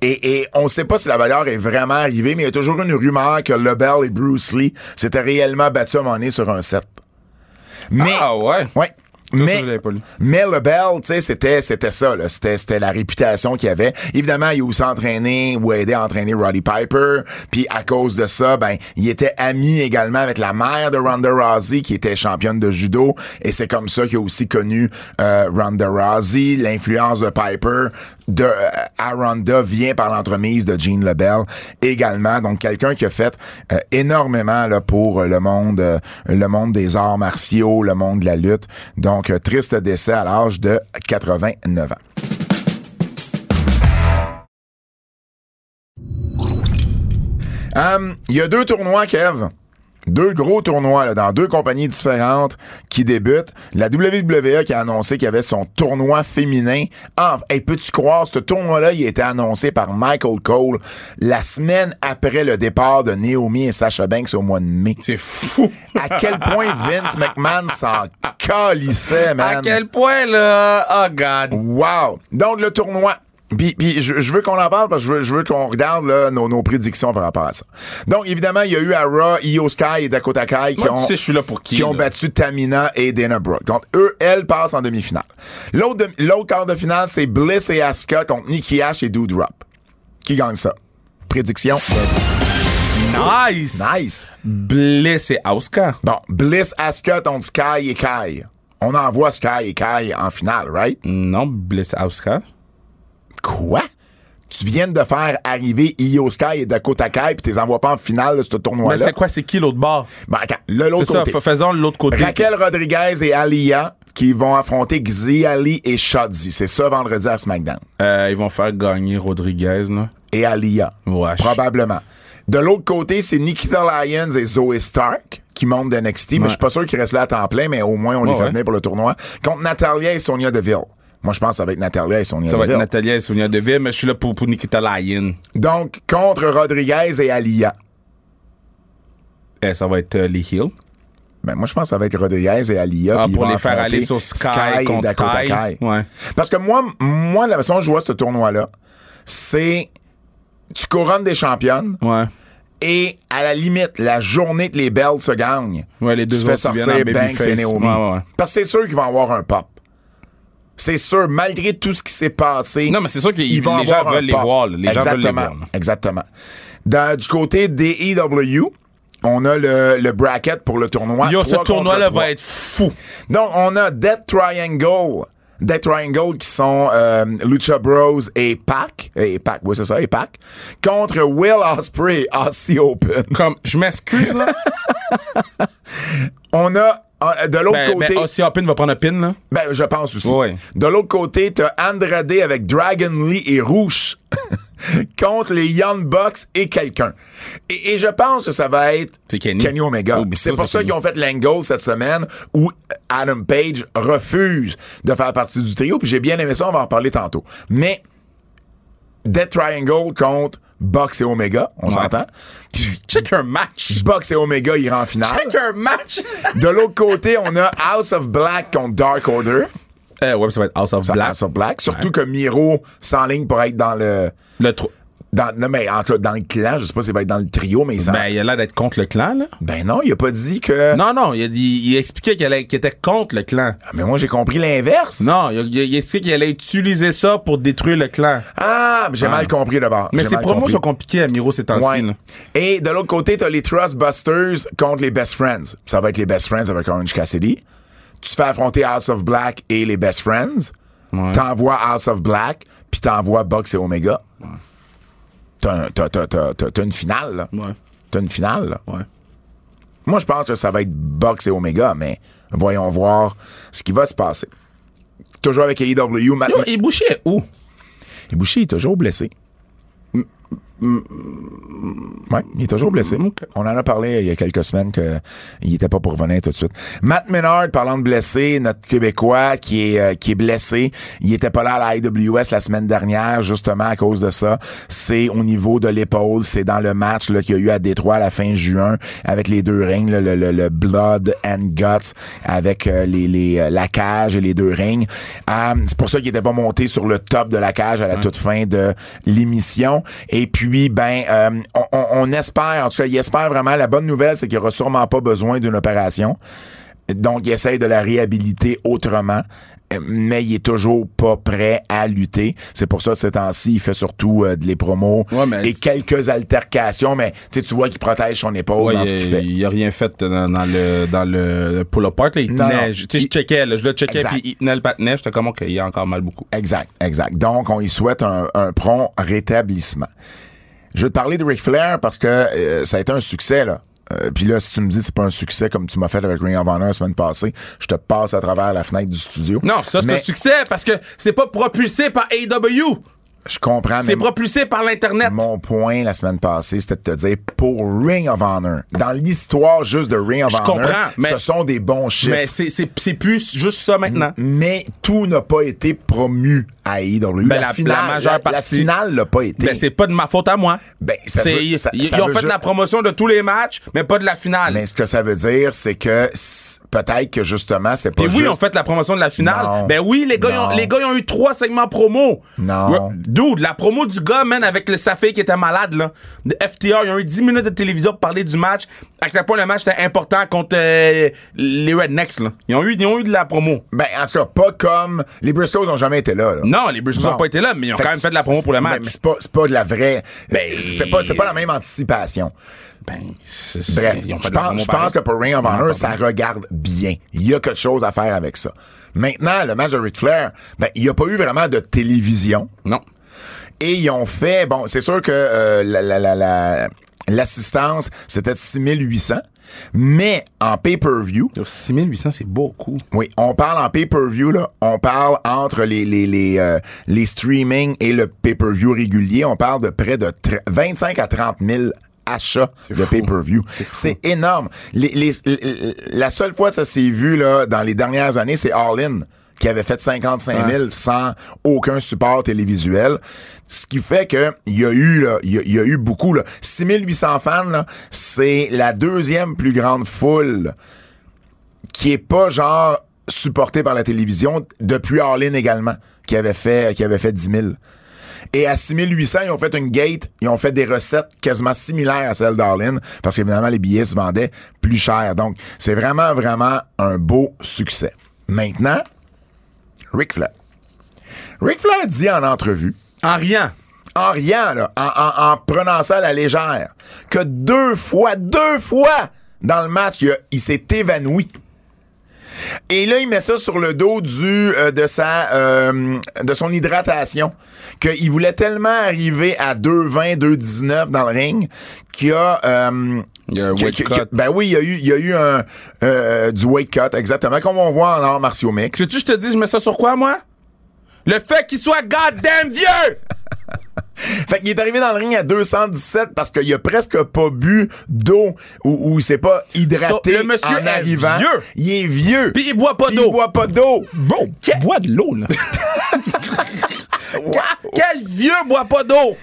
Et, et on sait pas si la bagarre est vraiment arrivée, mais il y a toujours une rumeur que LeBell et Bruce Lee s'étaient réellement battus à un moment donné sur un set. Mais, Ah ouais? ouais. Ça, Mais, mais LeBell, tu sais, c'était, c'était ça, là. C'était, c'était la réputation qu'il avait. Évidemment, il a aussi entraîné ou aidé à entraîner Roddy Piper. Puis à cause de ça, ben, il était ami également avec la mère de Ronda Rousey, qui était championne de judo. Et c'est comme ça qu'il a aussi connu euh, Ronda Rousey. L'influence de Piper de, euh, à Ronda vient par l'entremise de Gene LeBell également. Donc, quelqu'un qui a fait euh, énormément là, pour euh, le monde, le monde des arts martiaux, le monde de la lutte. Donc, triste décès à l'âge de 89 ans. Hum, Il y a deux tournois, Kev. Deux gros tournois là, dans deux compagnies différentes qui débutent. La WWE qui a annoncé qu'il y avait son tournoi féminin. Ah, hey, peux-tu croire, ce tournoi-là, il a été annoncé par Michael Cole la semaine après le départ de Naomi et Sasha Banks au mois de mai. C'est fou. À quel point Vince McMahon s'en calissait, man. À quel point, là? Oh, God. Wow! Donc, le tournoi. Puis, puis je, je veux qu'on en parle parce que je veux, je veux qu'on regarde là, nos, nos prédictions par rapport à ça. Donc, évidemment, il y a eu à Raw, Io Sky et Dakota Kai qui Moi, tu ont, sais, je suis là pour qui, qui ont là? battu Tamina et Dana Brooke. Donc, eux, elles passent en demi-finale. L'autre, quart de finale, c'est Bliss et Asuka contre Nikki Ash et Doudrop. Qui gagne ça? Prédiction? Nice. Nice! Bliss et Asuka. Bon, Bliss, Asuka contre Sky et Kai. On envoie Sky et Kai en finale, right? Non, Bliss et Asuka. Quoi? Tu viens de faire arriver Io Sky et Dakota Kai puis tu les envoies pas en finale de ce Mais tournoi-là? c'est quoi? C'est qui l'autre bord? Ben, attends, le l'autre C'est ça, côté. fa- faisons l'autre côté. Raquel Rodriguez et Alia qui vont affronter Xi Ali et Shotzi. C'est ça vendredi à SmackDown. Euh, ils vont faire gagner Rodriguez, là. Et Alia. Ouais. Probablement. De l'autre côté, c'est Nikita Lyons et Zoe Stark qui montent de NXT, mais je suis pas sûr qu'ils restent là à temps plein, mais au moins on les fait ouais. venir pour le tournoi. Contre Natalia et Sonia Deville. Moi, je pense que ça va être Natalia et Sonia Ça va être Deville. Natalia et Sonia Deville, mais je suis là pour, pour Nikita Lyon. Donc, contre Rodriguez et Alia. Eh, ça va être euh, les Hills. Ben, moi, je pense que ça va être Rodriguez et Alia. Ah, pour les faire aller sur Sky, et contre Dakota Kai. Ouais. Parce que moi, moi, la façon dont je vois ce tournoi-là, c'est tu couronnes des championnes Ouais. et à la limite, la journée que les belts se gagnent, Ouais, les deux tu fais sortir Banks et. Naomi. Ouais. Parce que c'est sûr qu'ils vont avoir un pop. C'est sûr, malgré tout ce qui s'est passé. Non, mais c'est sûr que les gens veulent les voir. Les gens veulent les Exactement, voir. Exactement. Dans- du côté des EW, on a le, le bracket pour le tournoi. Yo, ce tournoi-là va être fou. Donc, on a Death Triangle. Death Triangle qui sont euh, Lucha Bros et Pac. Et Pac, oui, c'est ça, et Pac. Contre Will Ospreay, Aussie Open. Comme, je m'excuse, là. On a, euh, de l'autre ben, côté... ben, Aussie Open va prendre un pin, là. Ben, je pense aussi. De l'autre côté, t'as Andrade avec Dragon Lee et Rouge contre les Young Bucks et quelqu'un. Et, et je pense que ça va être Kenny. Omega. Oh, c'est pour ça qu'ils ont fait l'angle cette semaine où Adam Page refuse de faire partie du trio. Puis j'ai bien aimé ça, on va en parler tantôt. Mais Death Triangle contre Bucks et Omega, on s'entend. Check un match. Bucks et Omega iront en finale. Check un match. De l'autre côté, on a House of Black contre Dark Order. Euh, ouais, ça va être House of Black. House of Black. Surtout que Miro s'enligne pour être dans le. Le tro- Dans, non, mais entre, dans le clan, je sais pas s'il va être dans le trio, mais il s'en- Ben, il a l'air d'être contre le clan, là. Ben non, il a pas dit que. Non, non, il, a dit, il expliquait qu'il était contre le clan. Ah, mais moi, j'ai compris l'inverse. Non, il, a- il a- il expliquait qu'il allait utiliser ça pour détruire le clan. Ah, j'ai mal compris d'abord. Mais ses promos compris. sont compliqués à Miro ces temps-ci. Ouais. là. Et de l'autre côté, t'as les Trust Busters contre les Best Friends. Ça va être les Best Friends avec Orange Cassidy. Tu fais affronter House of Black et les Best Friends. Ouais. T'envoies House of Black, puis t'envoies Bucks et Omega. T'as- t'as- t'as- t'as- t'as une finale, là. Ouais. T'as une finale, là. Ouais. Moi, je pense que ça va être Bucks et Omega, mais voyons voir ce qui va se passer. Toujours avec AEW. ma- Yo, il bouchait où? Ibushi est toujours blessé. Ouais, il est toujours blessé. On en a parlé il y a quelques semaines qu'il était pas pour revenir tout de suite. Matt Menard, parlant de blessé, notre Québécois qui est euh, qui est blessé, il était pas là à la IWS la semaine dernière justement à cause de ça. C'est au niveau de l'épaule, c'est dans le match là qu'il y a eu à Détroit à la fin juin avec les deux rings, le, le, le, Blood and Guts avec euh, les, les euh, la cage et les deux rings. c'est pour ça qu'il était pas monté sur le top de la cage à la toute fin de l'émission. Et puis ben on, on, espère, en tout cas, il espère vraiment. La bonne nouvelle, c'est qu'il n'y aura sûrement pas besoin d'une opération. Donc, il essaye de la réhabiliter autrement mais il est toujours pas prêt à lutter. C'est pour ça, ces temps-ci, il fait surtout euh, de les promos et quelques altercations, mais tu vois qu'il protège son épaule dans ce qu'il fait. Il a rien fait dans, le dans le pull-up part. il neige. Tu sais, je checkais, je le checkais, puis il tenait le patin. J'étais comme, OK, il y a encore mal beaucoup. Exact, exact. Donc, on y souhaite un, un prompt rétablissement. Je vais te parler de Ric Flair parce que euh, ça a été un succès, là. Euh, puis là, si tu me dis c'est pas un succès comme tu m'as fait avec Ring of Honor la semaine passée, je te passe à travers la fenêtre du studio. Non, ça c'est un succès parce que c'est pas propulsé par AW. Je comprends. C'est propulsé par l'Internet. Mon point la semaine passée, c'était de te dire pour Ring of Honor, dans l'histoire juste de Ring of Honor, ce sont des bons chiffres. Mais c'est plus juste ça maintenant. mais tout n'a pas été promu à AEW. Ben, la, finale, la, majeure partie. La finale l'a pas été. Ben, c'est pas de ma faute à moi. Ben, ça ils ont fait la promotion de tous les matchs, mais pas de la finale. Mais ce que ça veut dire, c'est que peut-être que justement, c'est pas Et oui, on fait la promotion de la finale. Ben oui, les gars, ont, les gars, ils ont eu trois segments promo. Non. Dude, la promo du gars, man, avec le Safé qui était malade, là. De FTR, ils ont eu 10 minutes de télévision pour parler du match. À quel point le match était important contre euh, les Rednecks, là. Ils ont, eu, ils ont eu de la promo. Ben, en tout cas, pas comme. Les Briscoes n'ont jamais été là, Non, les Briscoes n'ont pas été là, mais ils ont quand même fait de la promo pour le match. Mais c'est pas, pas de la vraie. Ben, c'est pas, pas la même anticipation. Ben, Bref, je pense, je pense que pour Ring of Honor, ça regarde bien. Il y a quelque chose à faire avec ça. Maintenant, le match de Ric Flair, ben, il n'y a pas eu vraiment de télévision. Non. Et ils ont fait, bon, c'est sûr que euh, la, l'assistance, c'était 6800. Mais en pay-per-view. 6800, c'est beaucoup. Oui, on parle en pay-per-view, là. On parle entre les, les, les, euh, les streaming et le pay-per-view régulier. On parle de près de 25 à 30 000 achats de pay-per-view. C'est énorme. Les, les, la seule fois que ça s'est vu là, dans les dernières années, c'est All In qui avait fait 55 000 sans aucun support télévisuel. Ce qui fait que il y a eu il y, a eu beaucoup là, 6800 fans c'est la deuxième plus grande foule qui est pas genre supportée par la télévision depuis Arlene également qui avait fait qui avait fait 10 000. Et à 6800, ils ont fait une gate, ils ont fait des recettes quasiment similaires à celles d'Arlene, parce qu'évidemment, les billets se vendaient plus cher. Donc, c'est vraiment, vraiment un beau succès. Maintenant, Ric Flair. Ric Flair dit en entrevue. En rien. En rien, là, en, prenant ça à la légère, que deux fois, deux fois dans le match, il, s'est évanoui. Et là, il met ça sur le dos du euh, de sa euh, de son hydratation. Qu'il voulait tellement arriver à 2,20, 2,19 dans le ring qu'il a euh, il y a un wake cut. ben oui, il y a eu, il y a eu un, euh, du wake cut, exactement, comme on voit en arts martiaux mix. Sais-tu, je te dis, je mets ça sur quoi, moi? Le fait qu'il soit goddamn vieux! fait qu'il est arrivé dans le ring à 217 parce qu'il a presque pas bu d'eau ou, il s'est pas hydraté le monsieur en arrivant. vieux. Il est vieux. Puis il boit pas d'eau. Il boit pas d'eau. Bon, il boit de l'eau, là. Quel vieux boit pas d'eau?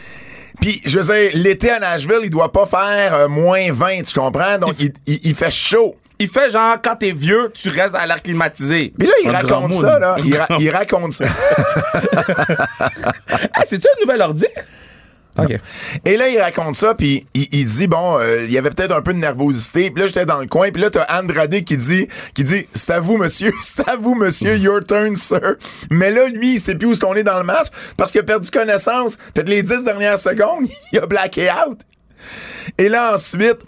Puis, je veux dire, l'été à Nashville, il doit pas faire euh, moins 20, tu comprends? Donc, il, fait chaud. Il fait genre, quand t'es vieux, tu restes à l'air climatisé. Puis là, il raconte ça, là. Il, raconte ça. C'est-tu un nouvel ordi? Et là, il raconte ça, puis il, dit, bon, euh, il y avait peut-être un peu de nervosité. Puis là, j'étais dans le coin, puis là, t'as Andrade qui dit, qui dit, c'est à vous, monsieur, c'est à vous, monsieur, your turn, sir. Mais là, lui, il sait plus où est-ce qu'on est dans le match, parce qu'il a perdu connaissance. Peut-être les dix dernières secondes, il a blacké out. Et là, ensuite,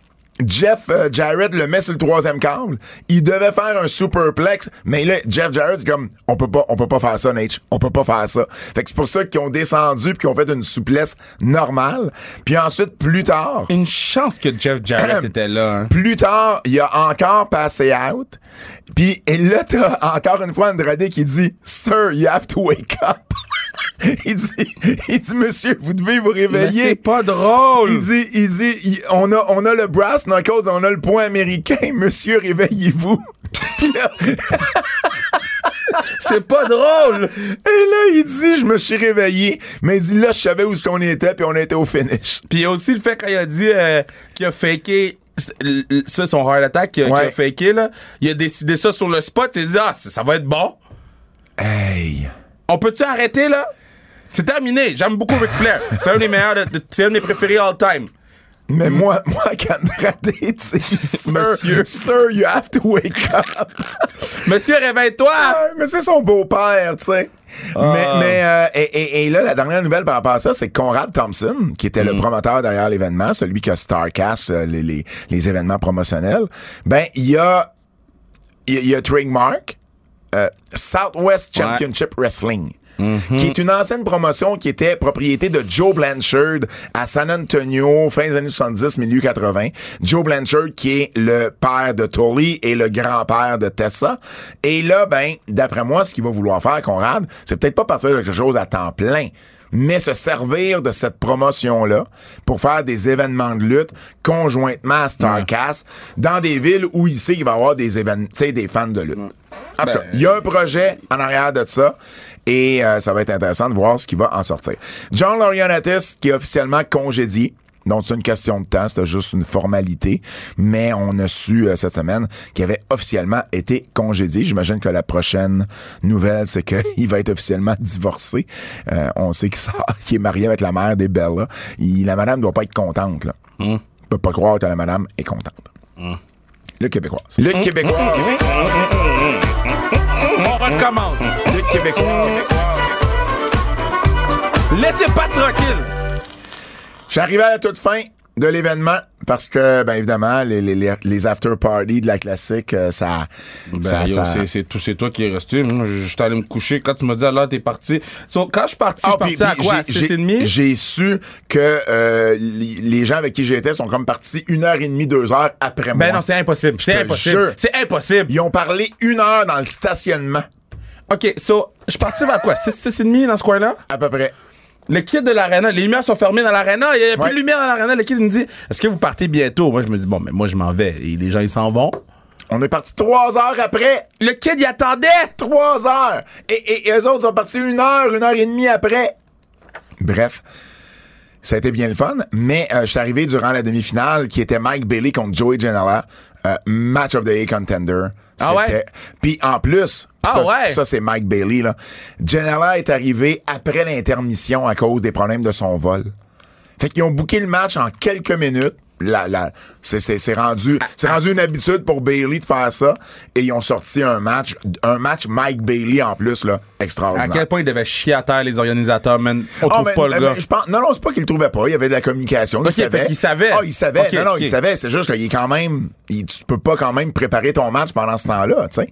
Jeff euh, Jarrett le met sur le troisième câble. Il devait faire un superplex, mais là, Jeff Jarrett, comme, on peut pas, on peut pas faire ça, Nate. On peut pas faire ça. Fait que c'est pour ça qu'ils ont descendu puis qu'ils ont fait une souplesse normale. Puis ensuite, plus tard. Une chance que Jeff Jarrett était là. Hein. Plus tard, il a encore passé out. Puis et là, t'as encore une fois Andrade qui dit, Sir, you have to wake up. il dit, il dit, monsieur, vous devez vous réveiller. c'est pas drôle. Il dit, il dit, il- on a, on a le brass knuckles, on a le point américain. Monsieur, réveillez-vous. C'est pas drôle. et là, il dit, je me suis réveillé. Mais il dit, là, je savais où est-ce qu'on était, puis on était au finish. Puis il y a aussi le fait quand il a dit euh, qu'il a faké ça, son heart attack qu'il a, qu'il a Ouais. faké, là, il a décidé ça sur le spot. Il a dit, ah, ça, ça va être bon. Hey. On peut-tu arrêter, là? C'est terminé. J'aime beaucoup Ric Flair. C'est un des meilleurs, de- de- c'est un des préférés all time. Mais moi, moi, Candrade, tu sais, Monsieur. sir, you have to wake up. Monsieur, réveille-toi! Mais c'est son beau-père, tu sais. Mais, mais euh, et, et- et là, la dernière nouvelle par rapport à ça, c'est que Conrad Thompson, qui était le promoteur derrière l'événement, celui qui a Starcast, euh, les, les, les événements promotionnels, ben, il y a, il y a, il a trademark euh, Southwest Ouais. Championship Wrestling. qui est une ancienne promotion qui était propriété de Joe Blanchard à San Antonio, fin des années 70, milieu 80. Joe Blanchard qui est le père de Tully et le grand-père de Tessa. Et là, ben, d'après moi, ce qu'il va vouloir faire, Conrad, c'est peut-être pas partir de quelque chose à temps plein, mais se servir de cette promotion-là pour faire des événements de lutte conjointement à Starcast dans des villes où il sait qu'il va y avoir des événements, tu sais, des fans de lutte. En tout cas, il y a un projet en arrière de ça et euh, ça va être intéressant de voir ce qui va en sortir. John Laurinaitis qui est officiellement congédié. Donc, c'est une question de temps, c'était juste une formalité. Mais on a su euh, cette semaine qu'il avait officiellement été congédié. J'imagine que la prochaine nouvelle, c'est qu'il va être officiellement divorcé. Euh, on sait qu'il sort- qu'il est marié avec la mère des Bella. Il- la madame doit pas être contente. Là. On peut pas croire que la madame est contente. Le Québécois. Le Québécois. On recommence. Le Québécois. Laissez pas tranquille. Je suis arrivé à la toute fin de l'événement parce que, ben évidemment, les, les, les, les after parties de la classique, euh, ça, Ben, ça, yo, ça- c'est- c'est tout, c'est toi qui es resté. Moi, je suis allé me coucher. Quand tu m'as dit, alors, t'es parti. So, quand je suis parti, Ah, je suis parti à quoi? À j'ai- 6 et j'ai- demi? J'ai su que euh, les gens avec qui j'étais sont comme partis une heure et demie, deux heures après moi. Ben non, c'est impossible. C'est impossible. C'est impossible. Ils ont parlé une heure dans le stationnement, OK, so, je suis parti vers quoi? 6, 6 et demi dans ce coin-là? à peu près. Le kid de l'arena, les lumières sont fermées dans l'arena, il y a plus Ouais. de lumière dans l'arena. Le kid me dit Est-ce que vous partez bientôt? Moi, je me dis Bon, mais moi, je m'en vais. Et les gens, ils s'en vont. On est parti trois heures après. Le kid, il attendait Trois heures. Et, et, et eux autres sont partis une heure, une heure et demie après. Bref. Ça a été bien le fun, mais euh, je suis arrivé durant la demi-finale qui était Mike Bailey contre Joey Janela. euh, match of the A contender. Ah ouais? C'était- Puis en plus, Ah ça, ouais? ça c'est Mike Bailey. Là. Janela est arrivé après l'intermission à cause des problèmes de son vol. Fait qu'ils ont booké le match en quelques minutes. La, la, c'est, c'est, c'est rendu, c'est rendu une habitude pour Bailey de faire ça. Et ils ont sorti un match, un match Mike Bailey en plus, là, À extraordinaire. quel point ils devaient chier à terre, les organisateurs, man? On Ah, trouve mais- pas le gars. je pense, non, non, c'est pas qu'il le trouvait pas. Il y avait de la communication. Ok, il savait. qu'il savait. Ah, il savait. Non, non, ok. il savait. C'est juste qu'il est quand même, il- tu peux pas quand même préparer ton match pendant ce temps-là, tu sais.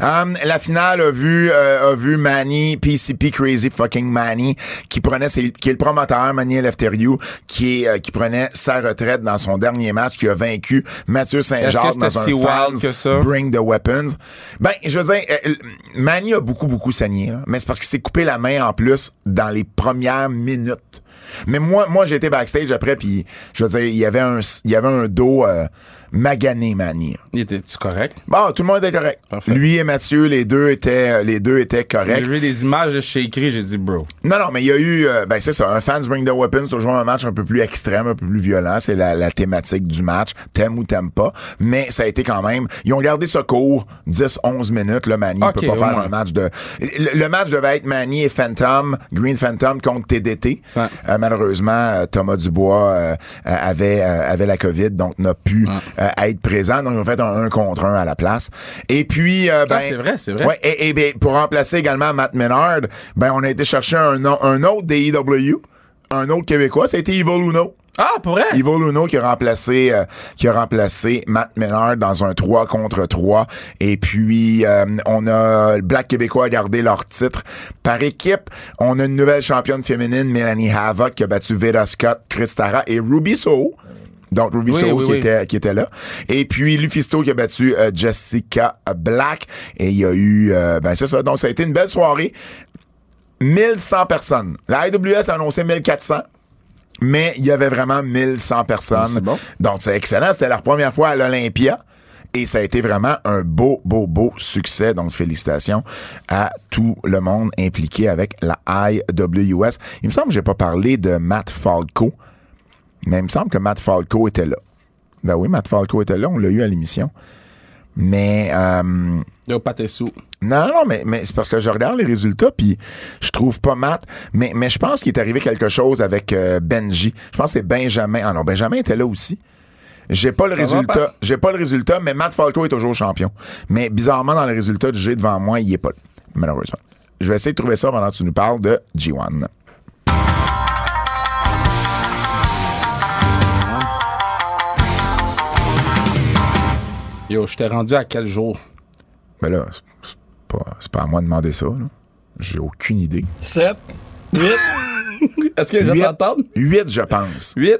Um, la finale a vu, euh, a vu Manny, PCP Crazy Fucking Manny, qui prenait, ses- qui est le promoteur, Manny Eleftheriou, qui est, euh, qui prenait sa retraite dans son dernier match, qui a vaincu Mathieu Saint-Jacques dans un si wild que ça? Bring the Weapons. Ben, je veux dire, euh, Manny a beaucoup, beaucoup saigné, là. mais c'est parce qu'il s'est coupé la main en plus dans les premières minutes. Mais moi, moi, été backstage après, puis je veux dire, il y avait un, il y avait un dos euh, magané, là. Il était-tu correct? Bon, tout le monde était correct. Parfait. Lui et Mathieu, les deux étaient, euh, les deux étaient J'ai corrects. vu des images de chez écrit, j'ai dit, bro. Non, non, mais il y a eu, euh, ben c'est ça, un fans bring the weapons, toujours un match un peu plus extrême, un peu plus violent, c'est la, la thématique du match, t'aimes ou t'aimes pas, mais ça a été quand même, ils ont gardé ce court 10-11 minutes, le Manny Ok, peut pas faire moins. un match de... Le, le match devait être Manny et Phantom, Green Phantom contre TDT. Ouais. Euh, malheureusement, Thomas Dubois euh, avait euh, avait la COVID, donc n'a pu euh, être présent, donc ils ont fait un 1 contre 1 à la place. Et puis... euh, ben, Ah, c'est vrai, c'est vrai. Ouais, et, et ben, pour remplacer également Matt Menard, ben on a été chercher un, un autre des EW, un autre Québécois, ça a été Evil Uno. Ah, pour vrai? Evil Uno qui a remplacé euh, qui a remplacé Matt Menard dans un 3 contre 3 et puis euh, on a le Black Québécois a gardé leur titre par équipe. On a une nouvelle championne féminine Mélanie Havoc qui a battu Veda Scott, Christara et Ruby Soho. Donc Ruby Oui, Soho oui, qui oui. était qui était là et puis Lufisto qui a battu euh, Jessica Black et il y a eu euh, ben c'est ça donc ça a été une belle soirée 1100 personnes. La IWS a annoncé 1400. Mais il y avait vraiment 1100 personnes. C'est bon. Donc, c'est excellent. C'était leur première fois à l'Olympia. Et ça a été vraiment un beau, beau, beau succès. Donc, félicitations à tout le monde impliqué avec la IWS. Il me semble que j'ai pas parlé de Matt Falco, mais il me semble que Matt Falco était là. Ben oui, Matt Falco était là. On l'a eu à l'émission. Mais, euh, Yo, pas tes sous. non, non, mais, mais c'est parce que je regarde les résultats puis je trouve pas Matt. Mais, mais je pense qu'il est arrivé quelque chose avec euh, Benji. Je pense que c'est Benjamin. Ah non, Benjamin était là aussi. J'ai pas le Ça résultat. J'ai pas le résultat, mais Matt Falco est toujours champion. Mais bizarrement, dans les résultats que j'ai devant moi, il est pas là, malheureusement. Je vais essayer de trouver ça pendant que tu nous parles de G1. Yo, je t'ai rendu à quel jour? Mais là, c'est pas, pas à moi de demander ça. là. J'ai aucune idée. 7, 8. Est-ce que je t'entendre? 8, je pense. 8.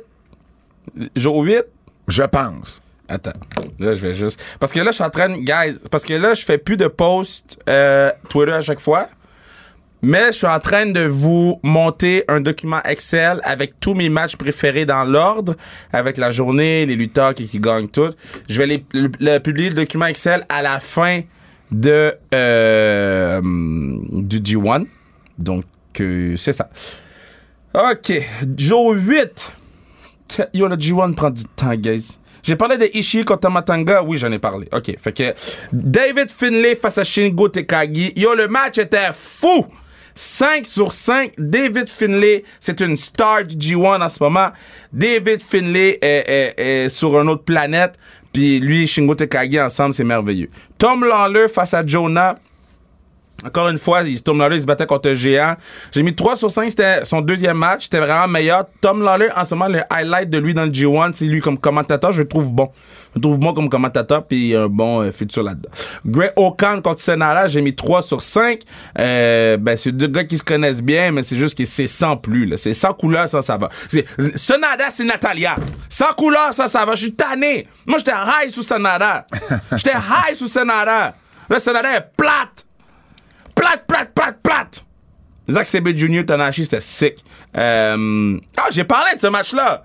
Jour 8. Je pense. Attends, là je vais juste. Parce que là je suis en train, de- guys, parce que là je fais plus de posts euh, Twitter à chaque fois, mais je suis en train de vous monter un document Excel avec tous mes matchs préférés dans l'ordre, avec la journée, les lutteurs qui, gagnent tout. Je vais les, le, publier le document Excel à la fin de euh, du G1, donc euh, c'est ça. Ok, jour 8. Yo, le G1 prend du temps, guys. J'ai parlé de Ishii contre Matanga. Oui, j'en ai parlé. OK. Fait que David Finlay face à Shingo Tekagi. Yo, le match était fou! 5 sur 5. David Finlay, c'est une star du G1 en ce moment. David Finlay est, est- est sur une autre planète. Puis lui et Shingo Tekagi ensemble, c'est merveilleux. Tom Lawler face à Jonah. Encore une fois, Tom Lawler il se battait contre un géant. J'ai mis 3 sur 5, c'était son deuxième match, c'était vraiment meilleur. Tom Lawler, en ce moment, le highlight de lui dans le G1, c'est lui comme commentateur, je le trouve bon. Je le trouve bon comme commentateur, puis un bon euh, futur là-dedans. Greg Okan contre Senara, j'ai mis 3 sur 5. Euh, ben, c'est deux gars qui se connaissent bien, mais c'est juste que c'est sans plus, là. C'est sans couleur, sans ça va. C'est, Sonada, c'est Natalia. Sans couleur, ça, ça va. Je suis tanné. Moi, j'étais high sous Sonada. J'étais high sous Sonada. Là, Sonada est plate plate, plate, plate, plate. Zack Sabre Jr., Tanahashi, c'était sick. Euh, Ah, j'ai parlé de ce match-là.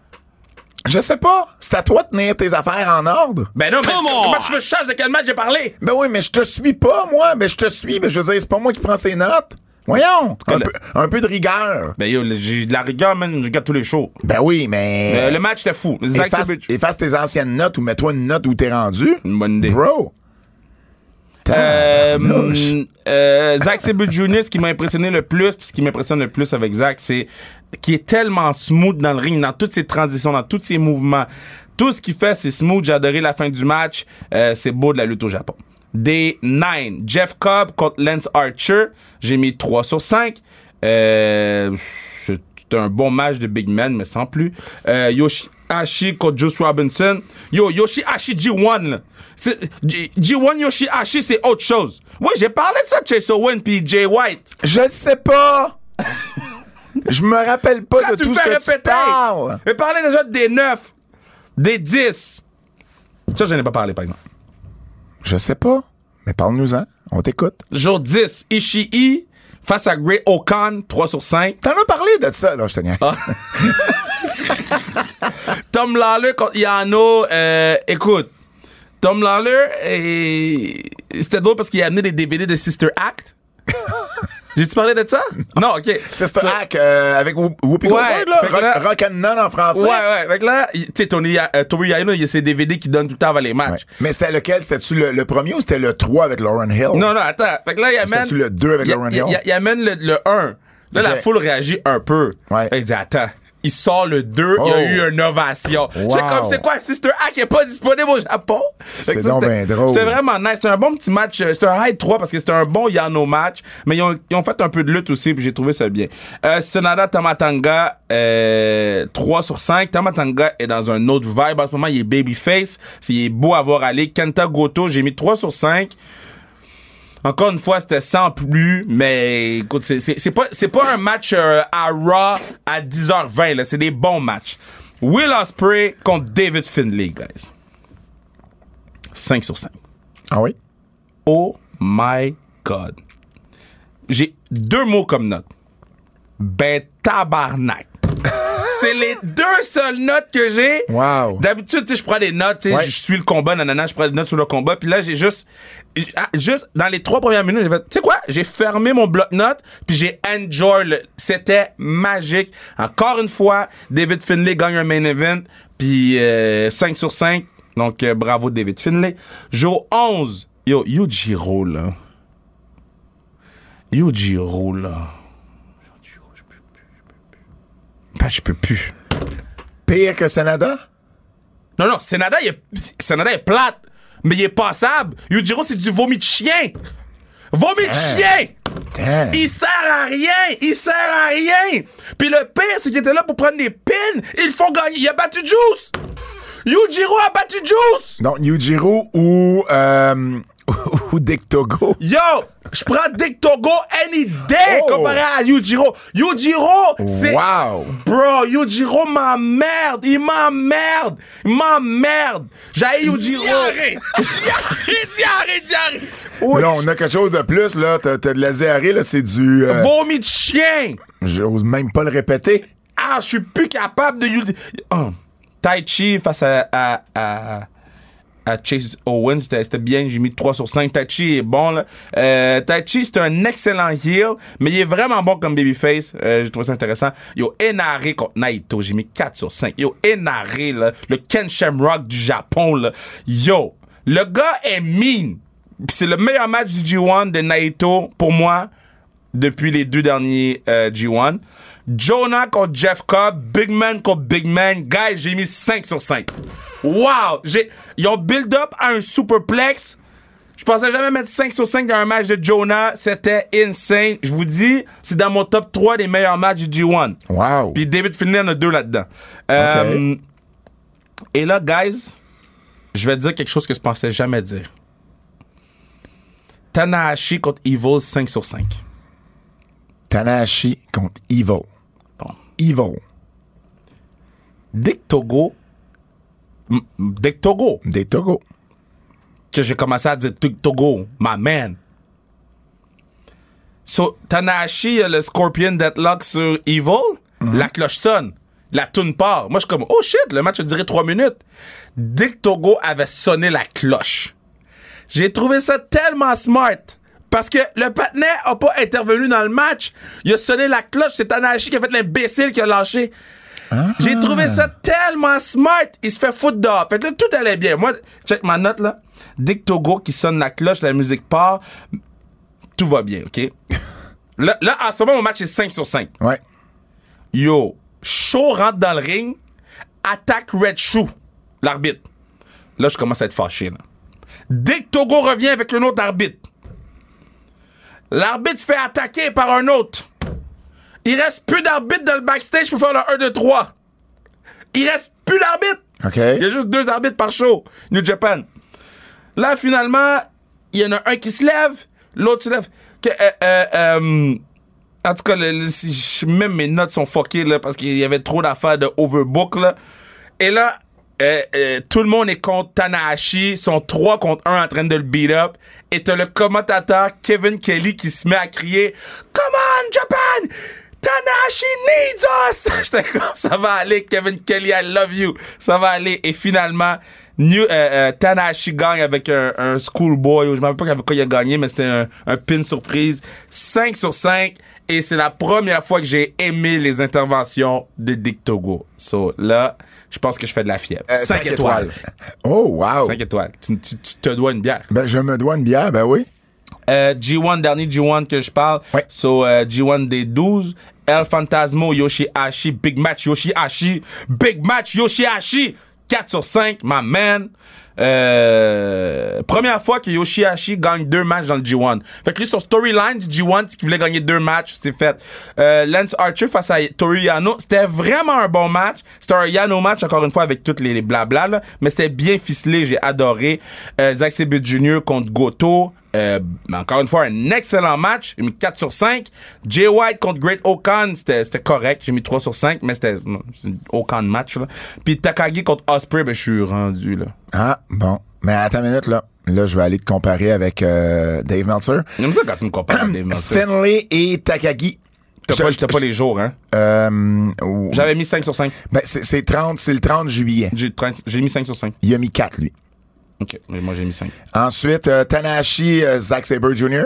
Je sais pas. C'est à toi de tenir tes affaires en ordre. Ben non, mais comment tu veux que je sache de quel match j'ai parlé? Ben oui, mais je te suis pas, moi. Mais je te suis. Mais je veux dire, c'est pas moi qui prends ces notes. Voyons. Un, le- peu, un peu de rigueur. Ben yo, j'ai de la rigueur, man, je regarde tous les shows. Ben oui, mais. Euh, le match, était fou. Efface, efface tes anciennes notes ou mets-toi une note où t'es rendu. Une bonne idée. Bro. Euh, Tabarnouche. euh, Jr., ce qui m'a impressionné le plus, puis ce qui m'impressionne le plus avec Zack, c'est qu'il est tellement smooth dans le ring, dans toutes ses transitions, dans tous ses mouvements. Tout ce qu'il fait, c'est smooth. J'ai adoré la fin du match. Euh, c'est beau de la lutte au Japon. Day 9. Jeff Cobb contre Lance Archer. J'ai mis 3 sur 5. Euh, un bon match de Big Man, mais sans plus. Euh, Yoshihashi contre Juice Robinson. Yo, Yoshihashi G1, là. C'est- G- G1 Yoshihashi, c'est autre chose. Oui, j'ai parlé de ça Chase Owen puis Jay White. Je sais pas. je me rappelle pas Là, de tu tout ce que tu répéter. parles. J'ai parlé déjà des 9, des 10. Ça, je n'ai pas parlé, par exemple. Je sais pas. Mais parle-nous-en. On t'écoute. Jour 10, Ishii face à Grey Okan, 3 sur 5. T'en as parlé de ça, là, je te. Ah. Tom Lawler contre Yano, euh, écoute, Tom Lawler, euh, c'était drôle parce qu'il a amené des DVD de Sister Act. J'ai-tu parlé de ça? Non, OK. C'est ce hack euh, avec Whoop- Whoopi Ouais, Goldberg, là. Rock, and None en français. Ouais, ouais. Fait que là, tu sais, Tony, euh, Yano, il y a ses DVD qui donnent tout le temps avant les Ouais. matchs. Mais c'était lequel? C'était-tu le, le premier ou c'était le 3 avec Lauren Hill? Non, non, attends. Fait que là, il amène. C'était-tu le deux avec il- Lauren il- Hill? il- amène le, le 1. Là, la foule réagit un peu. Ouais. Il dit, attends. Il sort le 2, il y a Oh. eu une ovation. Wow. J'ai comme, c'est quoi, Sister Act qui est pas disponible au Japon? C'est ben drôle. C'était vraiment nice. C'était un bon petit match. euh, C'était un high 3 parce que c'était un bon Yano match. Mais ils ont, ils ont fait un peu de lutte aussi, puis j'ai trouvé ça bien. Euh, Sonada Tamatanga, euh, 3 sur 5. Tamatanga est dans un autre vibe. En ce moment, il est babyface. C'est- Il est beau à voir aller. Kenta Goto, j'ai mis 3 sur 5. Encore une fois, c'était sans plus, mais écoute, c'est- c'est c'est pas, c'est pas un match euh, à Raw à 10h20, là. C'est des bons matchs. Will Ospreay contre David Finlay, guys. 5 sur 5. Ah oui? Oh my God. J'ai deux mots comme note. Ben tabarnak. C'est les deux seules notes que j'ai. Wow. D'habitude, tu sais, je prends des notes, tu sais, Ouais. je suis le combat, nanana, je prends des notes sur le combat. Puis là, j'ai juste, ah, juste dans les trois premières minutes, j'ai fait, tu sais quoi, j'ai fermé mon bloc-notes, puis j'ai enjoy. le- C'était magique. Encore une fois, David Finlay gagne un main event, puis euh, 5 sur 5. Donc, euh, bravo David Finlay. Jour 11, yo, Yujiro, là. Yujiro, là. Yujiro, je peux plus, je peux plus. Ben, je peux plus. Pire que Canada? Non, non, Senada, il est, Senada est plate, mais il est passable. Yujiro, c'est du vomi de chien. Vomi de chien! Damn. Il sert à rien! Il sert à rien! Puis le pire, c'est qu'il était là pour prendre des pins. Ils font gagner. Il a battu Juice! Yujiro a battu Juice! Donc, Yujiro ou, euh, ou Dick Togo? Yo! Je prends Dick Togo any day Oh. comparé à Yujiro. Yujiro, c'est... Wow! Bro, Yujiro m'emmerde, il m'emmerde, il m'emmerde. J'ai Yujiro. Diarrhée! diarrhée, diarrhée, diarrhée! Oui. Là, on a quelque chose de plus, là. T'as t'as de la diarrhée, là. C'est du. euh, Vomi de chien. J'ose même pas le répéter. Ah, je suis plus capable de. Oh. Tai Chi face à, à, à, Chase Owens, c'était bien. J'ai mis 3 sur 5. Tai Chi est bon, là. Euh, tai Chi, c'est un excellent heel, mais il est vraiment bon comme babyface. Euh, j'ai trouvé ça intéressant. Yo, Enare contre Naito, j'ai mis 4 sur 5. Yo, Enare, là, le Ken Shamrock du Japon. Yo, le gars est mean. C'est le meilleur match du G1 de Naito, pour moi, depuis les deux derniers euh, G1. Jonah contre Jeff Cobb, Big Man contre Big Man. Guys, j'ai mis 5 sur 5. Wow! Ils ont build up à un superplex. Je pensais jamais mettre 5 sur 5 dans un match de Jonah. C'était insane. Je vous dis, c'est dans mon top 3 des meilleurs matchs du G1. Wow! Puis David Finlay en a deux là-dedans. Euh, et là, guys, je vais dire quelque chose que je pensais jamais dire. Tanahashi contre Evil 5 sur 5. Tanahashi contre Evil. Bon. Evil. Dick Togo. Dick Togo. Des Togo. Que j'ai commencé à dire Dick Togo, my man. So, Tanahashi, a le Scorpion Deathlock sur Evil. La cloche sonne. La tune part. Moi, je suis comme, oh shit, le match a duré 3 minutes. Dick Togo avait sonné la cloche. J'ai trouvé ça tellement smart. Parce que le patinet a pas intervenu dans le match. Il a sonné la cloche. C'est Tanahashi qui a fait l'imbécile qui a lâché. J'ai trouvé ça tellement smart. Il se fait foutre dehors. Fait que là, tout allait bien. Moi, check ma note là. Dick Togo qui sonne la cloche, la musique part. Tout va bien, OK? là, là, en ce moment, mon match est 5 sur 5. Ouais. Yo, Shaw rentre dans le ring, attaque Red Shoe, l'arbitre. Là, je commence à être fâché. Là. Dès que Togo revient avec un autre arbitre, l'arbitre se fait attaquer par un autre. Il reste plus d'arbitre dans le backstage pour faire le 1, 2, 3. Il reste plus d'arbitre. Il y a juste deux arbitres par show, New Japan. Là, finalement, il y en a un qui se lève, l'autre se lève. Que, euh, euh, euh, en tout cas, le- le- si je- même mes notes sont fuckées là, parce qu'il y avait trop d'affaires de overbook. Là. Et là, euh, euh, tout le monde est contre Tanahashi. Sont 3 contre 1 en train de le beat up. Et t'as le commentateur Kevin Kelly qui se met à crier Come on, Japan! Tanahashi needs us! J'étais comme, ça va aller, Kevin Kelly, I love you. Ça va aller. Et finalement, New, euh, euh, Tanahashi gagne avec un, un schoolboy. Je ne me rappelle pas avec quoi il a gagné, mais c'était un, un pin surprise. 5 sur 5. Et c'est la première fois que j'ai aimé les interventions de Dick Togo. So là, je pense que je fais de la fièvre. Euh, 5 cinq étoiles. Oh, wow. 5 étoiles. Tu, tu- tu te dois une bière. Ben, je me dois une bière, ben oui. Euh, G1, dernier G1 que je parle. Ouais. So, euh, G1 des 12. El Fantasmo, Yoshihashi, Big Match, Yoshihashi. Big Match, Yoshihashi. 4 sur 5, my man. Euh, première fois que Yoshihashi gagne deux matchs dans le G1. Fait que lui, son storyline du G1, c'est qu'il voulait gagner deux matchs, c'est fait. Euh, Lance Archer face à Toru Yano, c'était vraiment un bon match. C'était un Yano match, encore une fois, avec toutes les, les blabla, là, mais c'était bien ficelé, j'ai adoré. Euh, Zack Jr. contre Goto. Euh, encore une fois, un excellent match. J'ai mis 4 sur 5. Jay White contre Great Okan, c'était correct. J'ai mis 3 sur 5, mais c'était un Okan match. Là. Puis Takagi contre Osprey, ben, je suis rendu là. Ah, bon. Mais attends une minute, là. Là, je vais aller te comparer avec euh, Dave Meltzer. J'aime ça quand tu me compares à Dave Meltzer. Finlay et Takagi. T'as pas, pas les jours, hein? Euh, J'avais mis 5 sur 5. ben, c'est c'est 30, c'est le 30 juillet. J'ai 30 j'ai mis 5 sur 5. Il a mis 4, lui. OK, mais moi j'ai mis 5. Ensuite, euh, Tanahashi, euh, Zack Sabre Jr.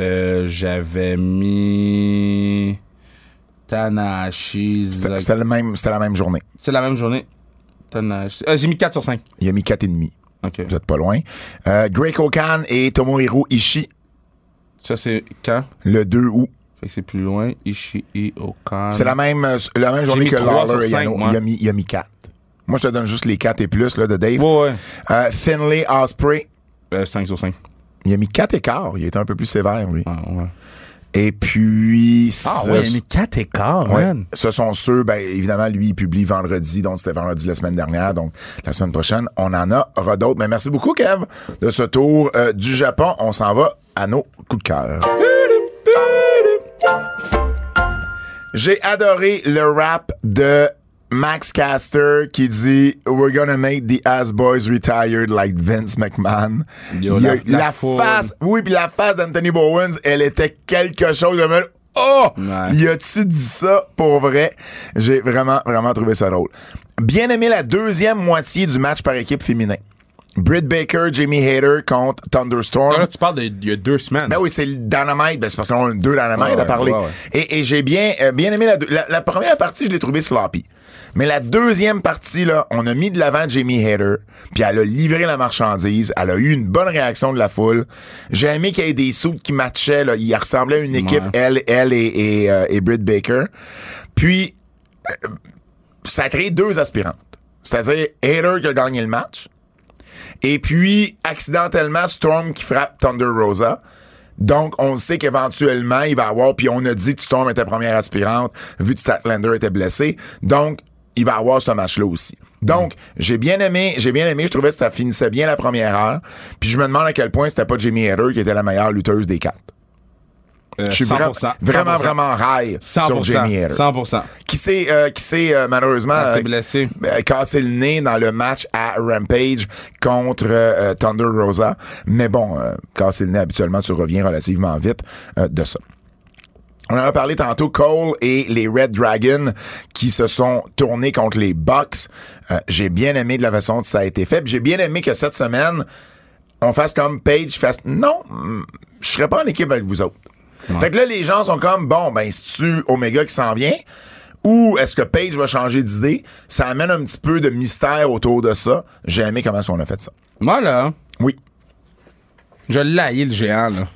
Euh, j'avais mis Tanahashi. C'était Zack- c'était le même- c'était la même journée. C'est la même journée. Tanahashi. Euh, j'ai mis 4 sur 5. Il a mis 4,5. OK. Vous êtes pas loin. Euh, Greg Okan et Tomohiro Ishii, Ça, c'est quand? le 2 août. Fait que c'est plus loin. Ishii Okan. C'est la même, euh, la même journée mis que trois sur Lawler et cinq, Yano. moi. Il a mis, il a mis 4. Moi, je te donne juste les 4 et plus là, de Dave. Ouais, ouais. Euh, Finlay Osprey, Euh, 5 sur 5. il a mis 4 écarts. Il était un peu plus sévère, lui. Ah, ouais. Et puis... Ah, ouais, il a mis 4 écarts, Ouais. man. Ce sont ceux, ben, évidemment, lui, il publie vendredi, donc c'était vendredi la semaine dernière, donc la semaine prochaine, on en aura d'autres. Mais merci beaucoup, Kev, de ce tour euh, du Japon. On s'en va à nos coups de cœur. J'ai adoré le rap de Max Caster qui dit We're gonna make the ass boys retired like Vince McMahon. Yo, la- la la foule. face, oui, puis la face d'Anthony Bowens, elle était quelque chose de même. Oh! Ouais. Y a-tu dit ça pour vrai? J'ai vraiment, vraiment trouvé ça drôle. Bien aimé la deuxième moitié du match par équipe féminin. Britt Baker, Jamie Hayter contre Thunderstorm. Là, tu parles d'il y a deux semaines. Ben oui, c'est le Dynamite. Ben c'est parce qu'on a deux Dynamite Ouais, à parler. ouais, ouais. Et, et j'ai bien, euh, bien aimé la, deux- la, la première partie, je l'ai trouvée sloppy. Mais la deuxième partie, là, on a mis de l'avant Jamie Hader, puis elle a livré la marchandise, elle a eu une bonne réaction de la foule. J'ai aimé qu'il y ait des sous qui matchaient, là. Il ressemblait à une équipe, elle, elle et, et, euh, et Britt Baker. Puis, euh, ça a créé deux aspirantes. C'est-à-dire Hader qui a gagné le match, et puis, accidentellement, Storm qui frappe Thunder Rosa. Donc, on sait qu'éventuellement, il va avoir, puis on a dit que Storm était première aspirante, vu que Statlander était blessé. Donc, il va avoir ce match-là aussi. Donc, j'ai bien aimé, j'ai bien aimé, je trouvais que ça finissait bien la première heure. Puis je me demande à quel point c'était pas Jamie Hader qui était la meilleure lutteuse des quatre. Euh, Je suis vra- 100%, vraiment, 100%. vraiment high sur 100%. Jamie Hader. 100%. Qui s'est, euh, qui s'est euh, malheureusement euh, euh, cassé le nez dans le match à Rampage contre Thunder Rosa. Mais bon, casser le nez, habituellement, tu reviens relativement vite de ça. On en a parlé tantôt, Cole et les Red Dragons qui se sont tournés contre les Bucks. J'ai bien aimé de la façon dont ça a été fait. J'ai bien aimé que cette semaine, on fasse comme Page fasse non, mm, je serais pas en équipe avec vous autres. Fait que là, les gens sont comme bon, ben, c'est-tu Omega qui s'en vient? Ou est-ce que Page va changer d'idée? Ça amène un petit peu de mystère autour de ça. J'ai aimé comment est-ce qu'on a fait ça. Moi, là, Oui. je l'ai le géant, là.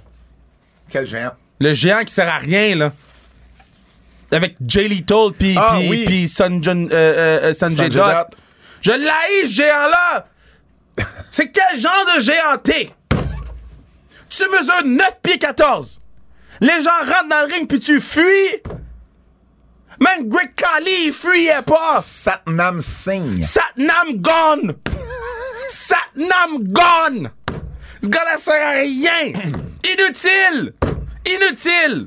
Quel géant? Le géant qui sert à rien, là. Avec Jay Little puis Ah, oui. Jun- euh, euh, Sanjay Sanjay. Dutt. Je l'ai ce géant-là! C'est quel genre de géant t'es? Tu mesures 9 pieds 14. Les gens rentrent dans le ring puis tu fuis. Même Greg Khali, il fuyait pas. Satnam Singh. Satnam gone! Satnam gone! Ce gars-là sert à rien! Inutile! Inutile!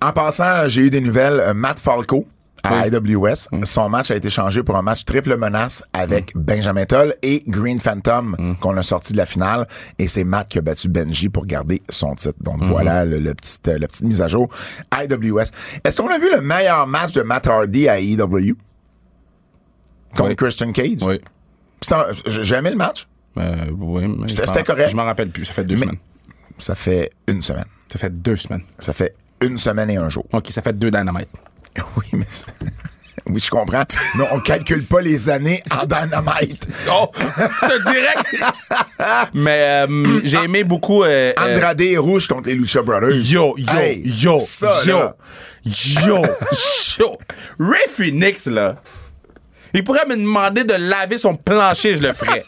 En passant, j'ai eu des nouvelles. Euh, Matt Falco à Oui. AWS, son match a été changé pour un match triple menace avec Benjamin Toll et Green Phantom qu'on a sorti de la finale. Et c'est Matt qui a battu Benji pour garder son titre. Donc voilà le, euh, la petite mise à jour. AWS. Est-ce qu'on a vu le meilleur match de Matt Hardy à EW? Contre Oui. Christian Cage? Oui. J'ai aimé le match. Euh, oui, mais C'était- correct. Je m'en rappelle plus. Ça fait deux Mais- semaines. Ça fait une semaine. Ça fait deux semaines. Ça fait une semaine et un jour. OK, ça fait deux dynamites. Oui, mais oui, je comprends. Mais on calcule pas les années en dynamite. Oh! Te direct! mais euh, j'ai aimé beaucoup... euh, euh, Andrade et Rouge contre les Lucha Brothers. Yo, yo, Hey, yo, ça, yo, là. yo, yo. Ray Phoenix, là, il pourrait me demander de laver son plancher, je le ferais.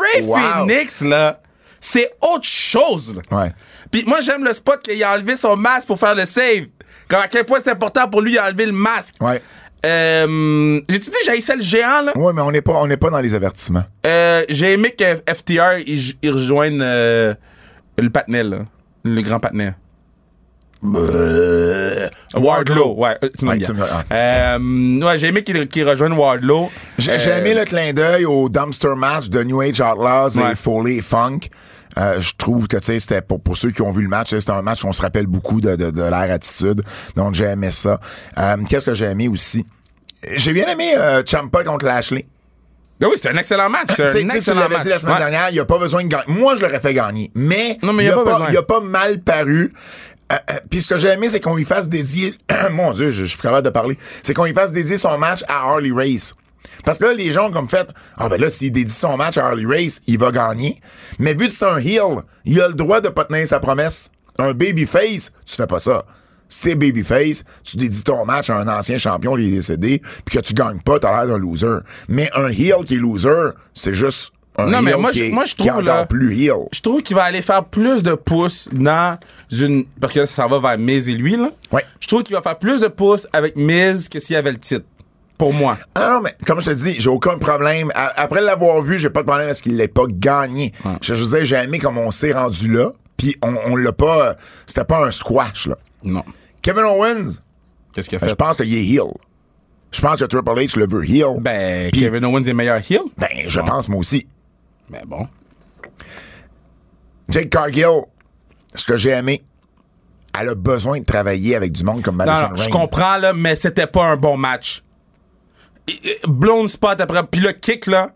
Ray Wow. Phoenix, là, c'est autre chose. là. Ouais. Puis moi, j'aime le spot qu'il a enlevé son masque pour faire le save. Comme à quel point c'est important pour lui d'enlever le masque. Ouais. Euh, J'ai-tu dit j'haïssais le géant, là? Ouais, mais on n'est pas, on pas dans les avertissements. Euh, J'ai aimé que FTR, il, il rejoigne euh, le patinet, là. Le grand patinet. Euh, Wardlow, ouais, euh, tu Ouais, ah. Euh, ouais, j'ai aimé qu'il rejoigne Wardlow. J'ai aimé le clin d'œil au dumpster match de New Age Outlaws Ouais. et Foley et Funk. Euh, je trouve que, tu sais, c'était pour, pour ceux qui ont vu le match, c'était un match qu'on se rappelle beaucoup de, de, de l'air attitude. Donc, j'ai aimé ça. Euh, Qu'est-ce que j'ai aimé aussi? J'ai bien aimé euh, Champa contre Lashley. Ben oui, c'est un excellent match. C'est Tu sais, un tu excellent match. dit la semaine Ouais. dernière, il a pas besoin de gagner. Moi, je l'aurais fait gagner. Mais, Non, mais il y a pas a pas mal paru. Euh, euh, Puis ce que j'ai aimé, c'est qu'on lui fasse dédier... Mon Dieu, je, je suis capable de parler. C'est qu'on lui fasse dédier son match à Harley Race. Parce que là, les gens ont comme fait, ah ben là, s'il dédie son match à Harley Race, il va gagner. Mais vu que c'est un heel, il a le droit de pas tenir sa promesse. Un babyface, tu fais pas ça. Si t'es babyface, tu dédies ton match à un ancien champion qui est décédé, puis que tu gagnes pas, t'as l'air d'un loser. Mais un heel qui est loser, c'est juste un Non, mais moi, qui je- est, moi, je trouve, là- plus heel. Je trouve qu'il va aller faire plus de pouces dans une. Parce que là, ça va vers Miz et lui, là. Ouais. Je trouve qu'il va faire plus de pouces avec Miz que s'il y avait le titre. Pour moi. Ah non, mais comme je te dis, j'ai aucun problème. Après l'avoir vu, j'ai pas de problème parce qu'il l'ait pas gagné. Je, je disais, j'ai aimé comme on s'est rendu là, puis on, on l'a pas... C'était pas un squash, là. Non. Kevin Owens, Qu'est-ce qu'il a ben, fait? je pense qu'il est heel. Je pense que Triple H le veut heel. Ben, Kevin Owens est meilleur heel? Ben, je Bon. pense moi aussi. Ben bon. Jake Cargill, ce que j'ai aimé, elle a besoin de travailler avec du monde comme Madison non, je Rain. comprends, là, mais c'était pas un bon match. Blown spot après. Puis le kick, là.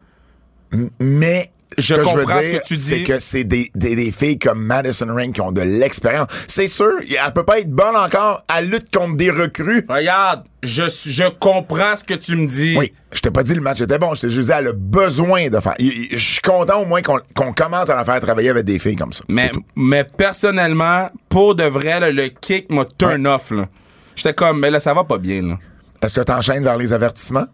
Mais Je comprends ce que tu dis. C'est que c'est des, des, des filles comme Madison Rain qui ont de l'expérience. C'est sûr, elle peut pas être bonne encore à lutte contre des recrues. Regarde, je, je comprends ce que tu me dis. Oui, je t'ai pas dit le match était bon, je t'ai juste dit elle a besoin de faire. Je suis content au moins qu'on commence à la faire travailler avec des filles comme ça. Mais, personnellement, pour de vrai, là, le kick m'a turn off. là. J'étais comme, mais là, ça va pas bien. Là. Est-ce que t'enchaînes vers les avertissements?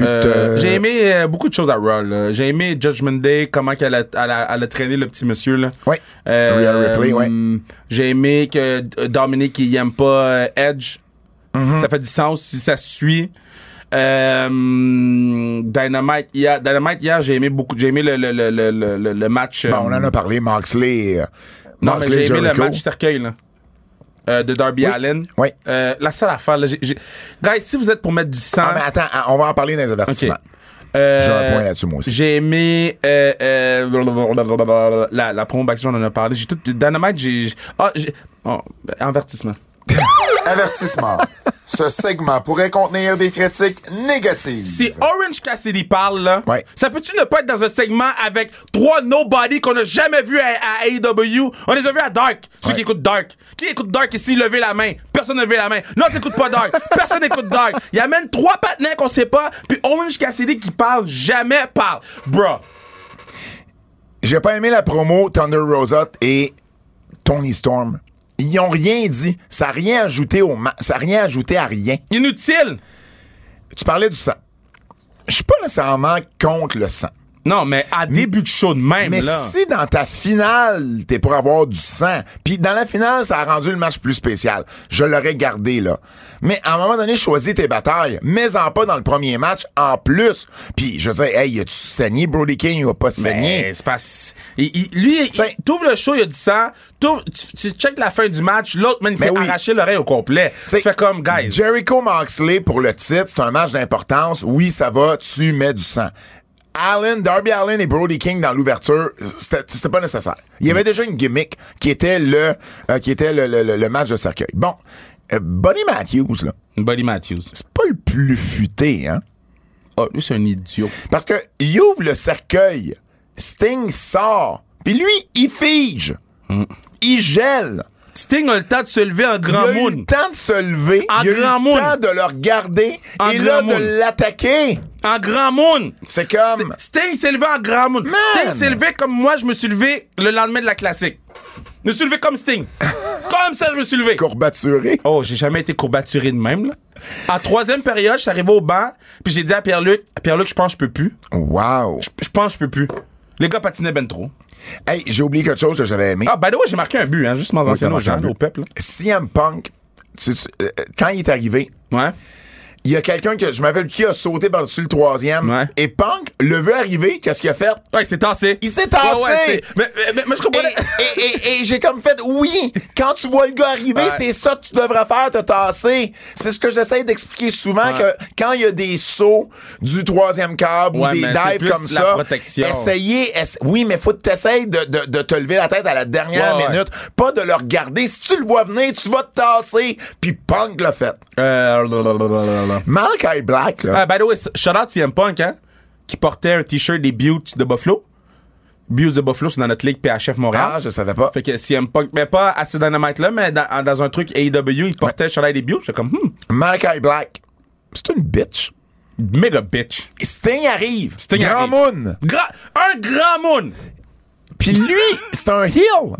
Euh, J'ai aimé euh, beaucoup de choses à Raw. là. J'ai aimé Judgment Day, comment qu'elle a, elle a, elle a traîné le petit monsieur. Là. Ouais. Euh, Ripley, ouais. J'ai aimé que Dominic, il aime pas euh, Edge. Mm-hmm. Ça fait du sens si ça suit. Dynamite, hier, Dynamite, hier, j'ai aimé beaucoup. J'ai aimé le, le, le, le, le, le match. Bon, on en a parlé, Moxley. Non, mais j'ai aimé le match cercueil, là. Euh, de Darby Allen. Oui. Euh, la seule affaire, là, j'ai, j'ai- Guys, si vous êtes pour mettre du sang. Ah, mais attends, ah, on va en parler dans les avertissements. Euh, J'ai un point là-dessus, moi aussi. J'ai aimé euh, euh, la, la promo backstage, on en a parlé. J'ai tout. Dynamite, j'ai. j'ai- Ah, j'ai. Oh, ben, avertissement. Avertissement. Ce segment pourrait contenir des critiques négatives. Si Orange Cassidy parle, là, Ouais. ça peut-tu ne pas être dans un segment avec trois nobody qu'on n'a jamais vu à, à AEW? On les a vus à Dark. Ceux Ouais. qui écoutent Dark. Qui écoute Dark ici, levez la main. Personne ne levé la main. Non, t'écoutes pas Dark. Personne n'écoute Dark. Il y a même trois partenaires qu'on sait pas, puis Orange Cassidy qui parle, jamais parle. Bruh. J'ai pas aimé la promo Thunder Rosette et Tony Storm. Ils ont rien dit. Ça n'a rien ajouté au ma- ça a rien ajouté à rien. Inutile. Tu parlais du sang. Je suis pas nécessairement contre le sang. Non, mais à début de show de même, Mais là. si dans ta finale, t'es pour avoir du sang, puis dans la finale, ça a rendu le match plus spécial, je l'aurais gardé, là. Mais à un moment donné, choisis tes batailles. Mets-en pas dans le premier match, en plus. Puis, je veux dire, hey, as-tu saigné? Brody King, il a pas saigné? C'est pas. il- il- lui, t'ouvres le show, il y a du sang. Tu, tu checkes la fin du match, l'autre, man, il s'est oui. arraché l'oreille au complet. Tu fais comme, guys. Jericho Moxley pour le titre, c'est un match d'importance. Oui, ça va, tu mets du sang. Allen, Darby Allen et Brody King dans l'ouverture, c'était pas nécessaire. Il y avait déjà une gimmick qui était le euh, qui était le, le- le- le match de cercueil. Bon, euh, Buddy Matthews là, Buddy Matthews. c'est pas le plus futé hein, Oh, lui, c'est un idiot. parce que il ouvre le cercueil, Sting sort, puis lui il fige, il gèle. Sting a le temps de se lever en Il grand a eu moon. le temps de se lever, En il a eu grand le moon. temps de le regarder En et là moon. de l'attaquer. En grand moon. C'est comme Sting s'est levé en grand. Man. Sting s'est levé comme moi, je me suis levé le lendemain de la classique. Je me suis levé comme Sting. comme ça, je me suis levé. courbaturé. Oh, j'ai jamais été courbaturé de même, là. En troisième période, je suis arrivé au banc, puis j'ai dit à Pierre-Luc, Pierre-Luc, je pense que je peux plus. Wow. Je je pense que je peux plus. Les gars patinaient ben trop. Hey, j'ai oublié quelque chose que j'avais aimé. Ah, by the way, j'ai marqué un but, hein, juste m'en Oui, aux gens, au peuple. CM Punk, tu- tu- euh, quand il est arrivé, Ouais. Il y a quelqu'un que je m'appelle qui a sauté par-dessus le troisième. Ouais. Et Punk le veut arriver. Qu'est-ce qu'il a fait? Ouais, il s'est tassé. Il s'est tassé. Ouais, ouais, c'est- mais, mais, je comprends. Et, et- et- et j'ai comme fait, oui, quand tu vois le gars arriver, c'est ça que tu devrais faire, te tasser. C'est ce que j'essaie d'expliquer souvent, que quand il y a des sauts du troisième câble ou des dives comme ça, essayez, essa- oui, mais faut que t'essayes de, de, de te lever la tête à la dernière minute, pas de le regarder. Si tu le vois venir, tu vas te tasser, puis Punk l'a fait. Euh, Malachi Black, là. Ah, by the way, shout out CM Punk, hein, qui portait un t-shirt des Buttes de Buffalo. Buttes de Buffalo, c'est dans notre ligue PHF Montréal. Ah, je savais pas. Fait que CM Punk, mais pas à ce Dynamite là, mais dans, dans un truc AEW, il portait le chandail des Buttes. J'étais comme, hmm, Malachi Black, c'est une bitch. méga bitch. Sting arrive. Sting Grand arrive. Moon. Gra- un grand moon! Puis lui, c'est un heel.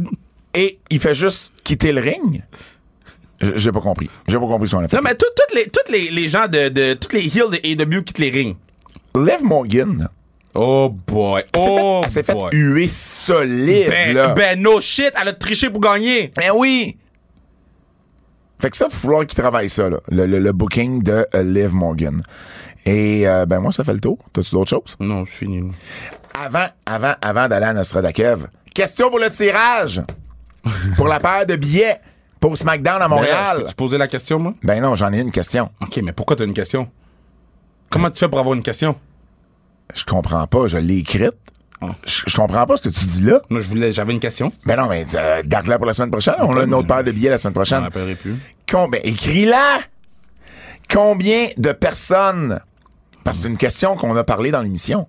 Et il fait juste quitter le ring. J'ai pas compris. J'ai pas compris son effet. Non, mais tout- toutes les, toutes les, les gens de, de, toutes les heels de AEW quittent les rings. Liv Morgan, Oh boy. elle Oh fait, s'est fait boy. huer solide, Ben, là. ben, no shit, elle a triché pour gagner. Ben oui! Fait que ça, il faut falloir qu'il travaille ça, là, le, le- le booking de euh, Liv Morgan. Et euh, ben moi, ça fait le tour. T'as-tu d'autres choses? Non, je suis nul. Avant, avant, avant d'aller à Nostradakev, question pour le tirage. pour la paire de billets pour SmackDown à Montréal. Tu poser la question, moi? Ben non, j'en ai une question. Ok, mais pourquoi t'as une question? Comment tu fais pour avoir une question? Je comprends pas, je l'ai écrite. Ah. Je, je comprends pas ce que tu dis là. Moi, je voulais, j'avais une question. Ben non, mais euh, garde-la pour la semaine prochaine. On a une autre paire de billets la semaine prochaine. rappellerai plus. Combien, écris-la! Combien de personnes, parce que c'est une question qu'on a parlé dans l'émission,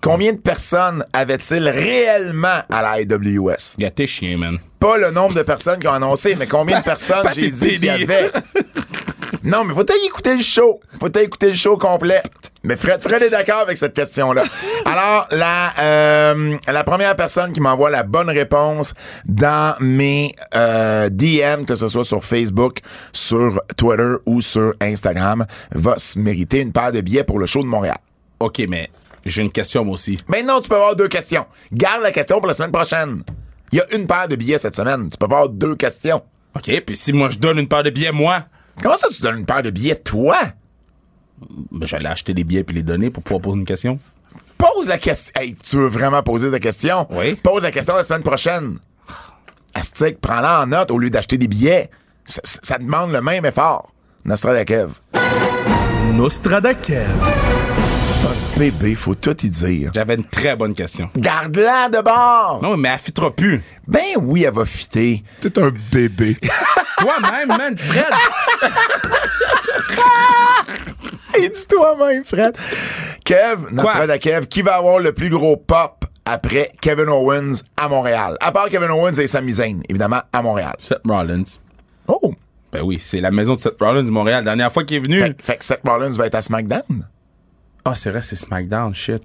combien de personnes avait-il réellement à la IWS? Y'a tes chiens, man. Pas le nombre de personnes qui ont annoncé, mais combien de personnes j'ai dit qu'il y avait? Non, mais faut t'aller écouter le show. Faut t'aller écouter le show complet? Mais Fred, Fred est d'accord avec cette question-là. Alors, la, euh, la première personne qui m'envoie la bonne réponse dans mes euh, DM, que ce soit sur Facebook, sur Twitter ou sur Instagram, va se mériter une paire de billets pour le show de Montréal. Ok, mais j'ai une question, moi aussi. Mais non, tu peux avoir deux questions. Garde la question pour la semaine prochaine. Il y a une paire de billets cette semaine. Tu peux pas avoir deux questions. Ok, puis si moi je donne une paire de billets, moi, Comment ça, tu donnes une paire de billets, toi? ben, j'allais acheter des billets puis les donner pour pouvoir poser une question. Pose la question. Hey, tu veux vraiment poser ta question? Oui. Pose la question la semaine prochaine. Astic, prends-la en note au lieu d'acheter des billets. Ça, ça- ça demande le même effort. Nostradakev. Nostradakev. Bébé, faut tout y dire. J'avais une très bonne question. Garde-la de bord. Non, mais elle fitera plus. Ben oui, elle va fitter. T'es un bébé. Toi-même, man, Fred. Et dis toi-même, Fred. Kev, Nostradakev, qui va avoir le plus gros pop après Kevin Owens à Montréal? À part Kevin Owens et Sami Zayn, évidemment, à Montréal. Seth Rollins. Oh! Ben oui, c'est la maison de Seth Rollins, Montréal. Dernière fois qu'il est venu. Fait, fait que Seth Rollins va être à SmackDown. Ah, c'est vrai, c'est SmackDown, shit.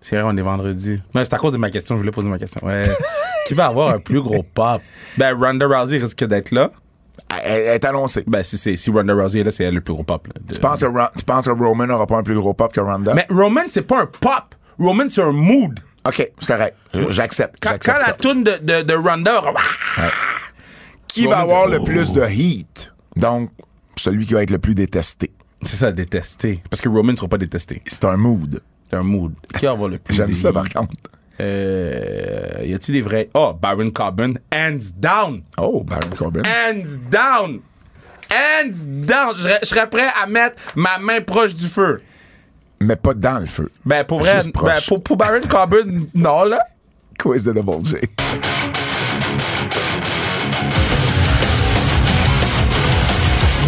C'est vrai, on est vendredi. Mais c'est à cause de ma question, je voulais poser ma question. Ouais. Qui va avoir un plus gros pop? Ben, Ronda Rousey risque d'être là. Elle, est annoncée. Ben, si, c'est, si Ronda Rousey est là, c'est elle le plus gros pop. là, de- Tu penses, que tu penses que Roman n'aura pas un plus gros pop que Ronda? Mais Roman, c'est pas un pop. Roman, c'est un mood. OK, c'est correct. J'accepte. Quand, la ça. toune de, de, de Ronda. Qui va avoir le plus de heat? Donc, celui qui va être le plus détesté. C'est ça, détesté. Parce que Roman ne sera pas détesté. C'est un mood. C'est un mood. Qui va avoir le plus J'aime ça, par contre. Euh, y a-tu des vrais? Oh, Baron Corbin, hands down. Oh, Baron Corbin. Hands down. Hands down. Je serais- prêt à mettre ma main proche du feu. Mais pas dans le feu. Ben, pour vrai, ben, pour, pour Baron Corbin, non, là. Quiz de Double J.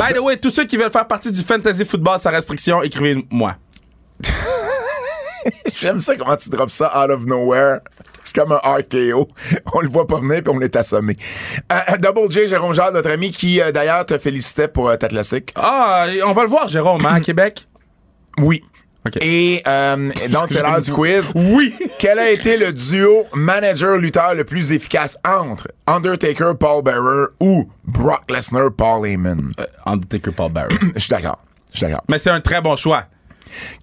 By the way, tous ceux qui veulent faire partie du fantasy football sans restriction, écrivez-moi. J'aime ça comment tu drops ça out of nowhere. C'est comme un RKO. On le voit pas venir puis on est assommé. Euh, Double J, Jérôme Jard, notre ami qui euh, d'ailleurs te félicitait pour euh, ta classique. Ah, on va le voir, Jérôme, hein, à Québec? Oui. Et euh, donc c'est l'heure du quiz. Oui. Quel a été le duo manager-lutteur le plus efficace entre Undertaker, Paul Bearer ou Brock Lesnar, Paul Heyman? Euh, Undertaker Paul Barry. Je suis d'accord. Je suis d'accord. Mais c'est un très bon choix.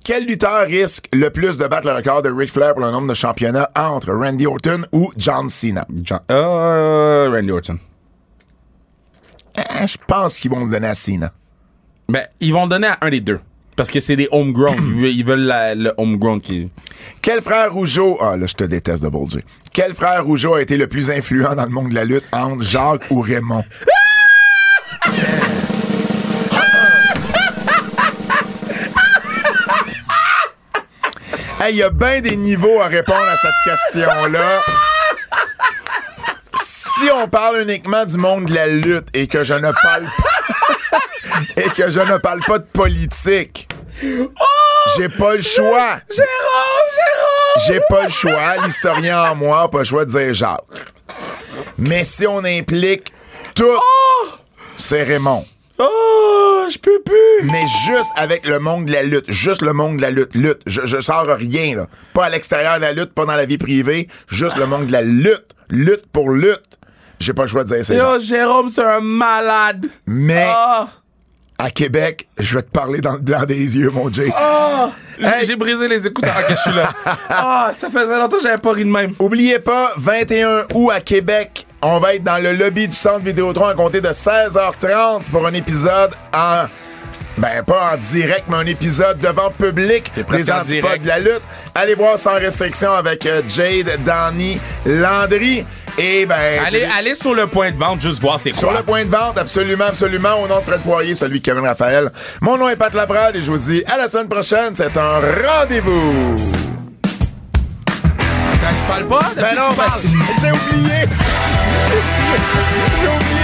Quel lutteur risque le plus de battre le record de Ric Flair pour le nombre de championnats entre Randy Orton ou John Cena? John, euh, Randy Orton. Ah, Je pense qu'ils vont le donner à Cena. Ben, ils vont donner à un des deux. Parce que c'est des homegrown. ils veulent, le homegrown qui. Quel frère Rougeau, ah là, je te déteste de J. Quel frère Rougeau a été le plus influent dans le monde de la lutte entre Jacques ou Raymond? Hey, il y a bien des niveaux à répondre à cette question-là. Si on parle uniquement du monde de la lutte et que je ne parle pas et que je ne parle pas de politique, j'ai pas le choix. J'ai pas le choix. L'historien en moi a pas le choix de dire Jacques. Mais si on implique tout, c'est Raymond. Oh, je peux plus. Mais juste avec le monde de la lutte, juste le monde de la lutte, lutte. Je, je sors rien, là. Pas à l'extérieur de la lutte, pas dans la vie privée, juste le monde de la lutte. Lutte pour lutte. J'ai pas le choix de dire Jacques. Yo, Jérôme, c'est un malade. Mais Ah, à Québec, je vais te parler dans le blanc des yeux, mon Jay. ah. J'ai- Hey. J'ai brisé les écouteurs. Ok, je suis là. Ah, ça faisait longtemps que j'avais pas ri de même. Oubliez pas, 21 août à Québec, on va être dans le lobby du centre Vidéotron à compter de 16h30 pour un épisode en. Ben, pas en direct, mais un épisode devant public des antipodes de la lutte. Allez voir sans restriction avec euh, Jade, Danny, Landry. Et ben. Allez, allez sur le point de vente, juste voir c'est quoi. Sur le point de vente, absolument, absolument, au nom de Fred Poirier, celui de Kevin Raphaël. Mon nom est Pat Laprade et je vous dis à la semaine prochaine. C'est un rendez-vous. Ben, tu parles pas? Ben non, tu parles? ben, j'ai oublié.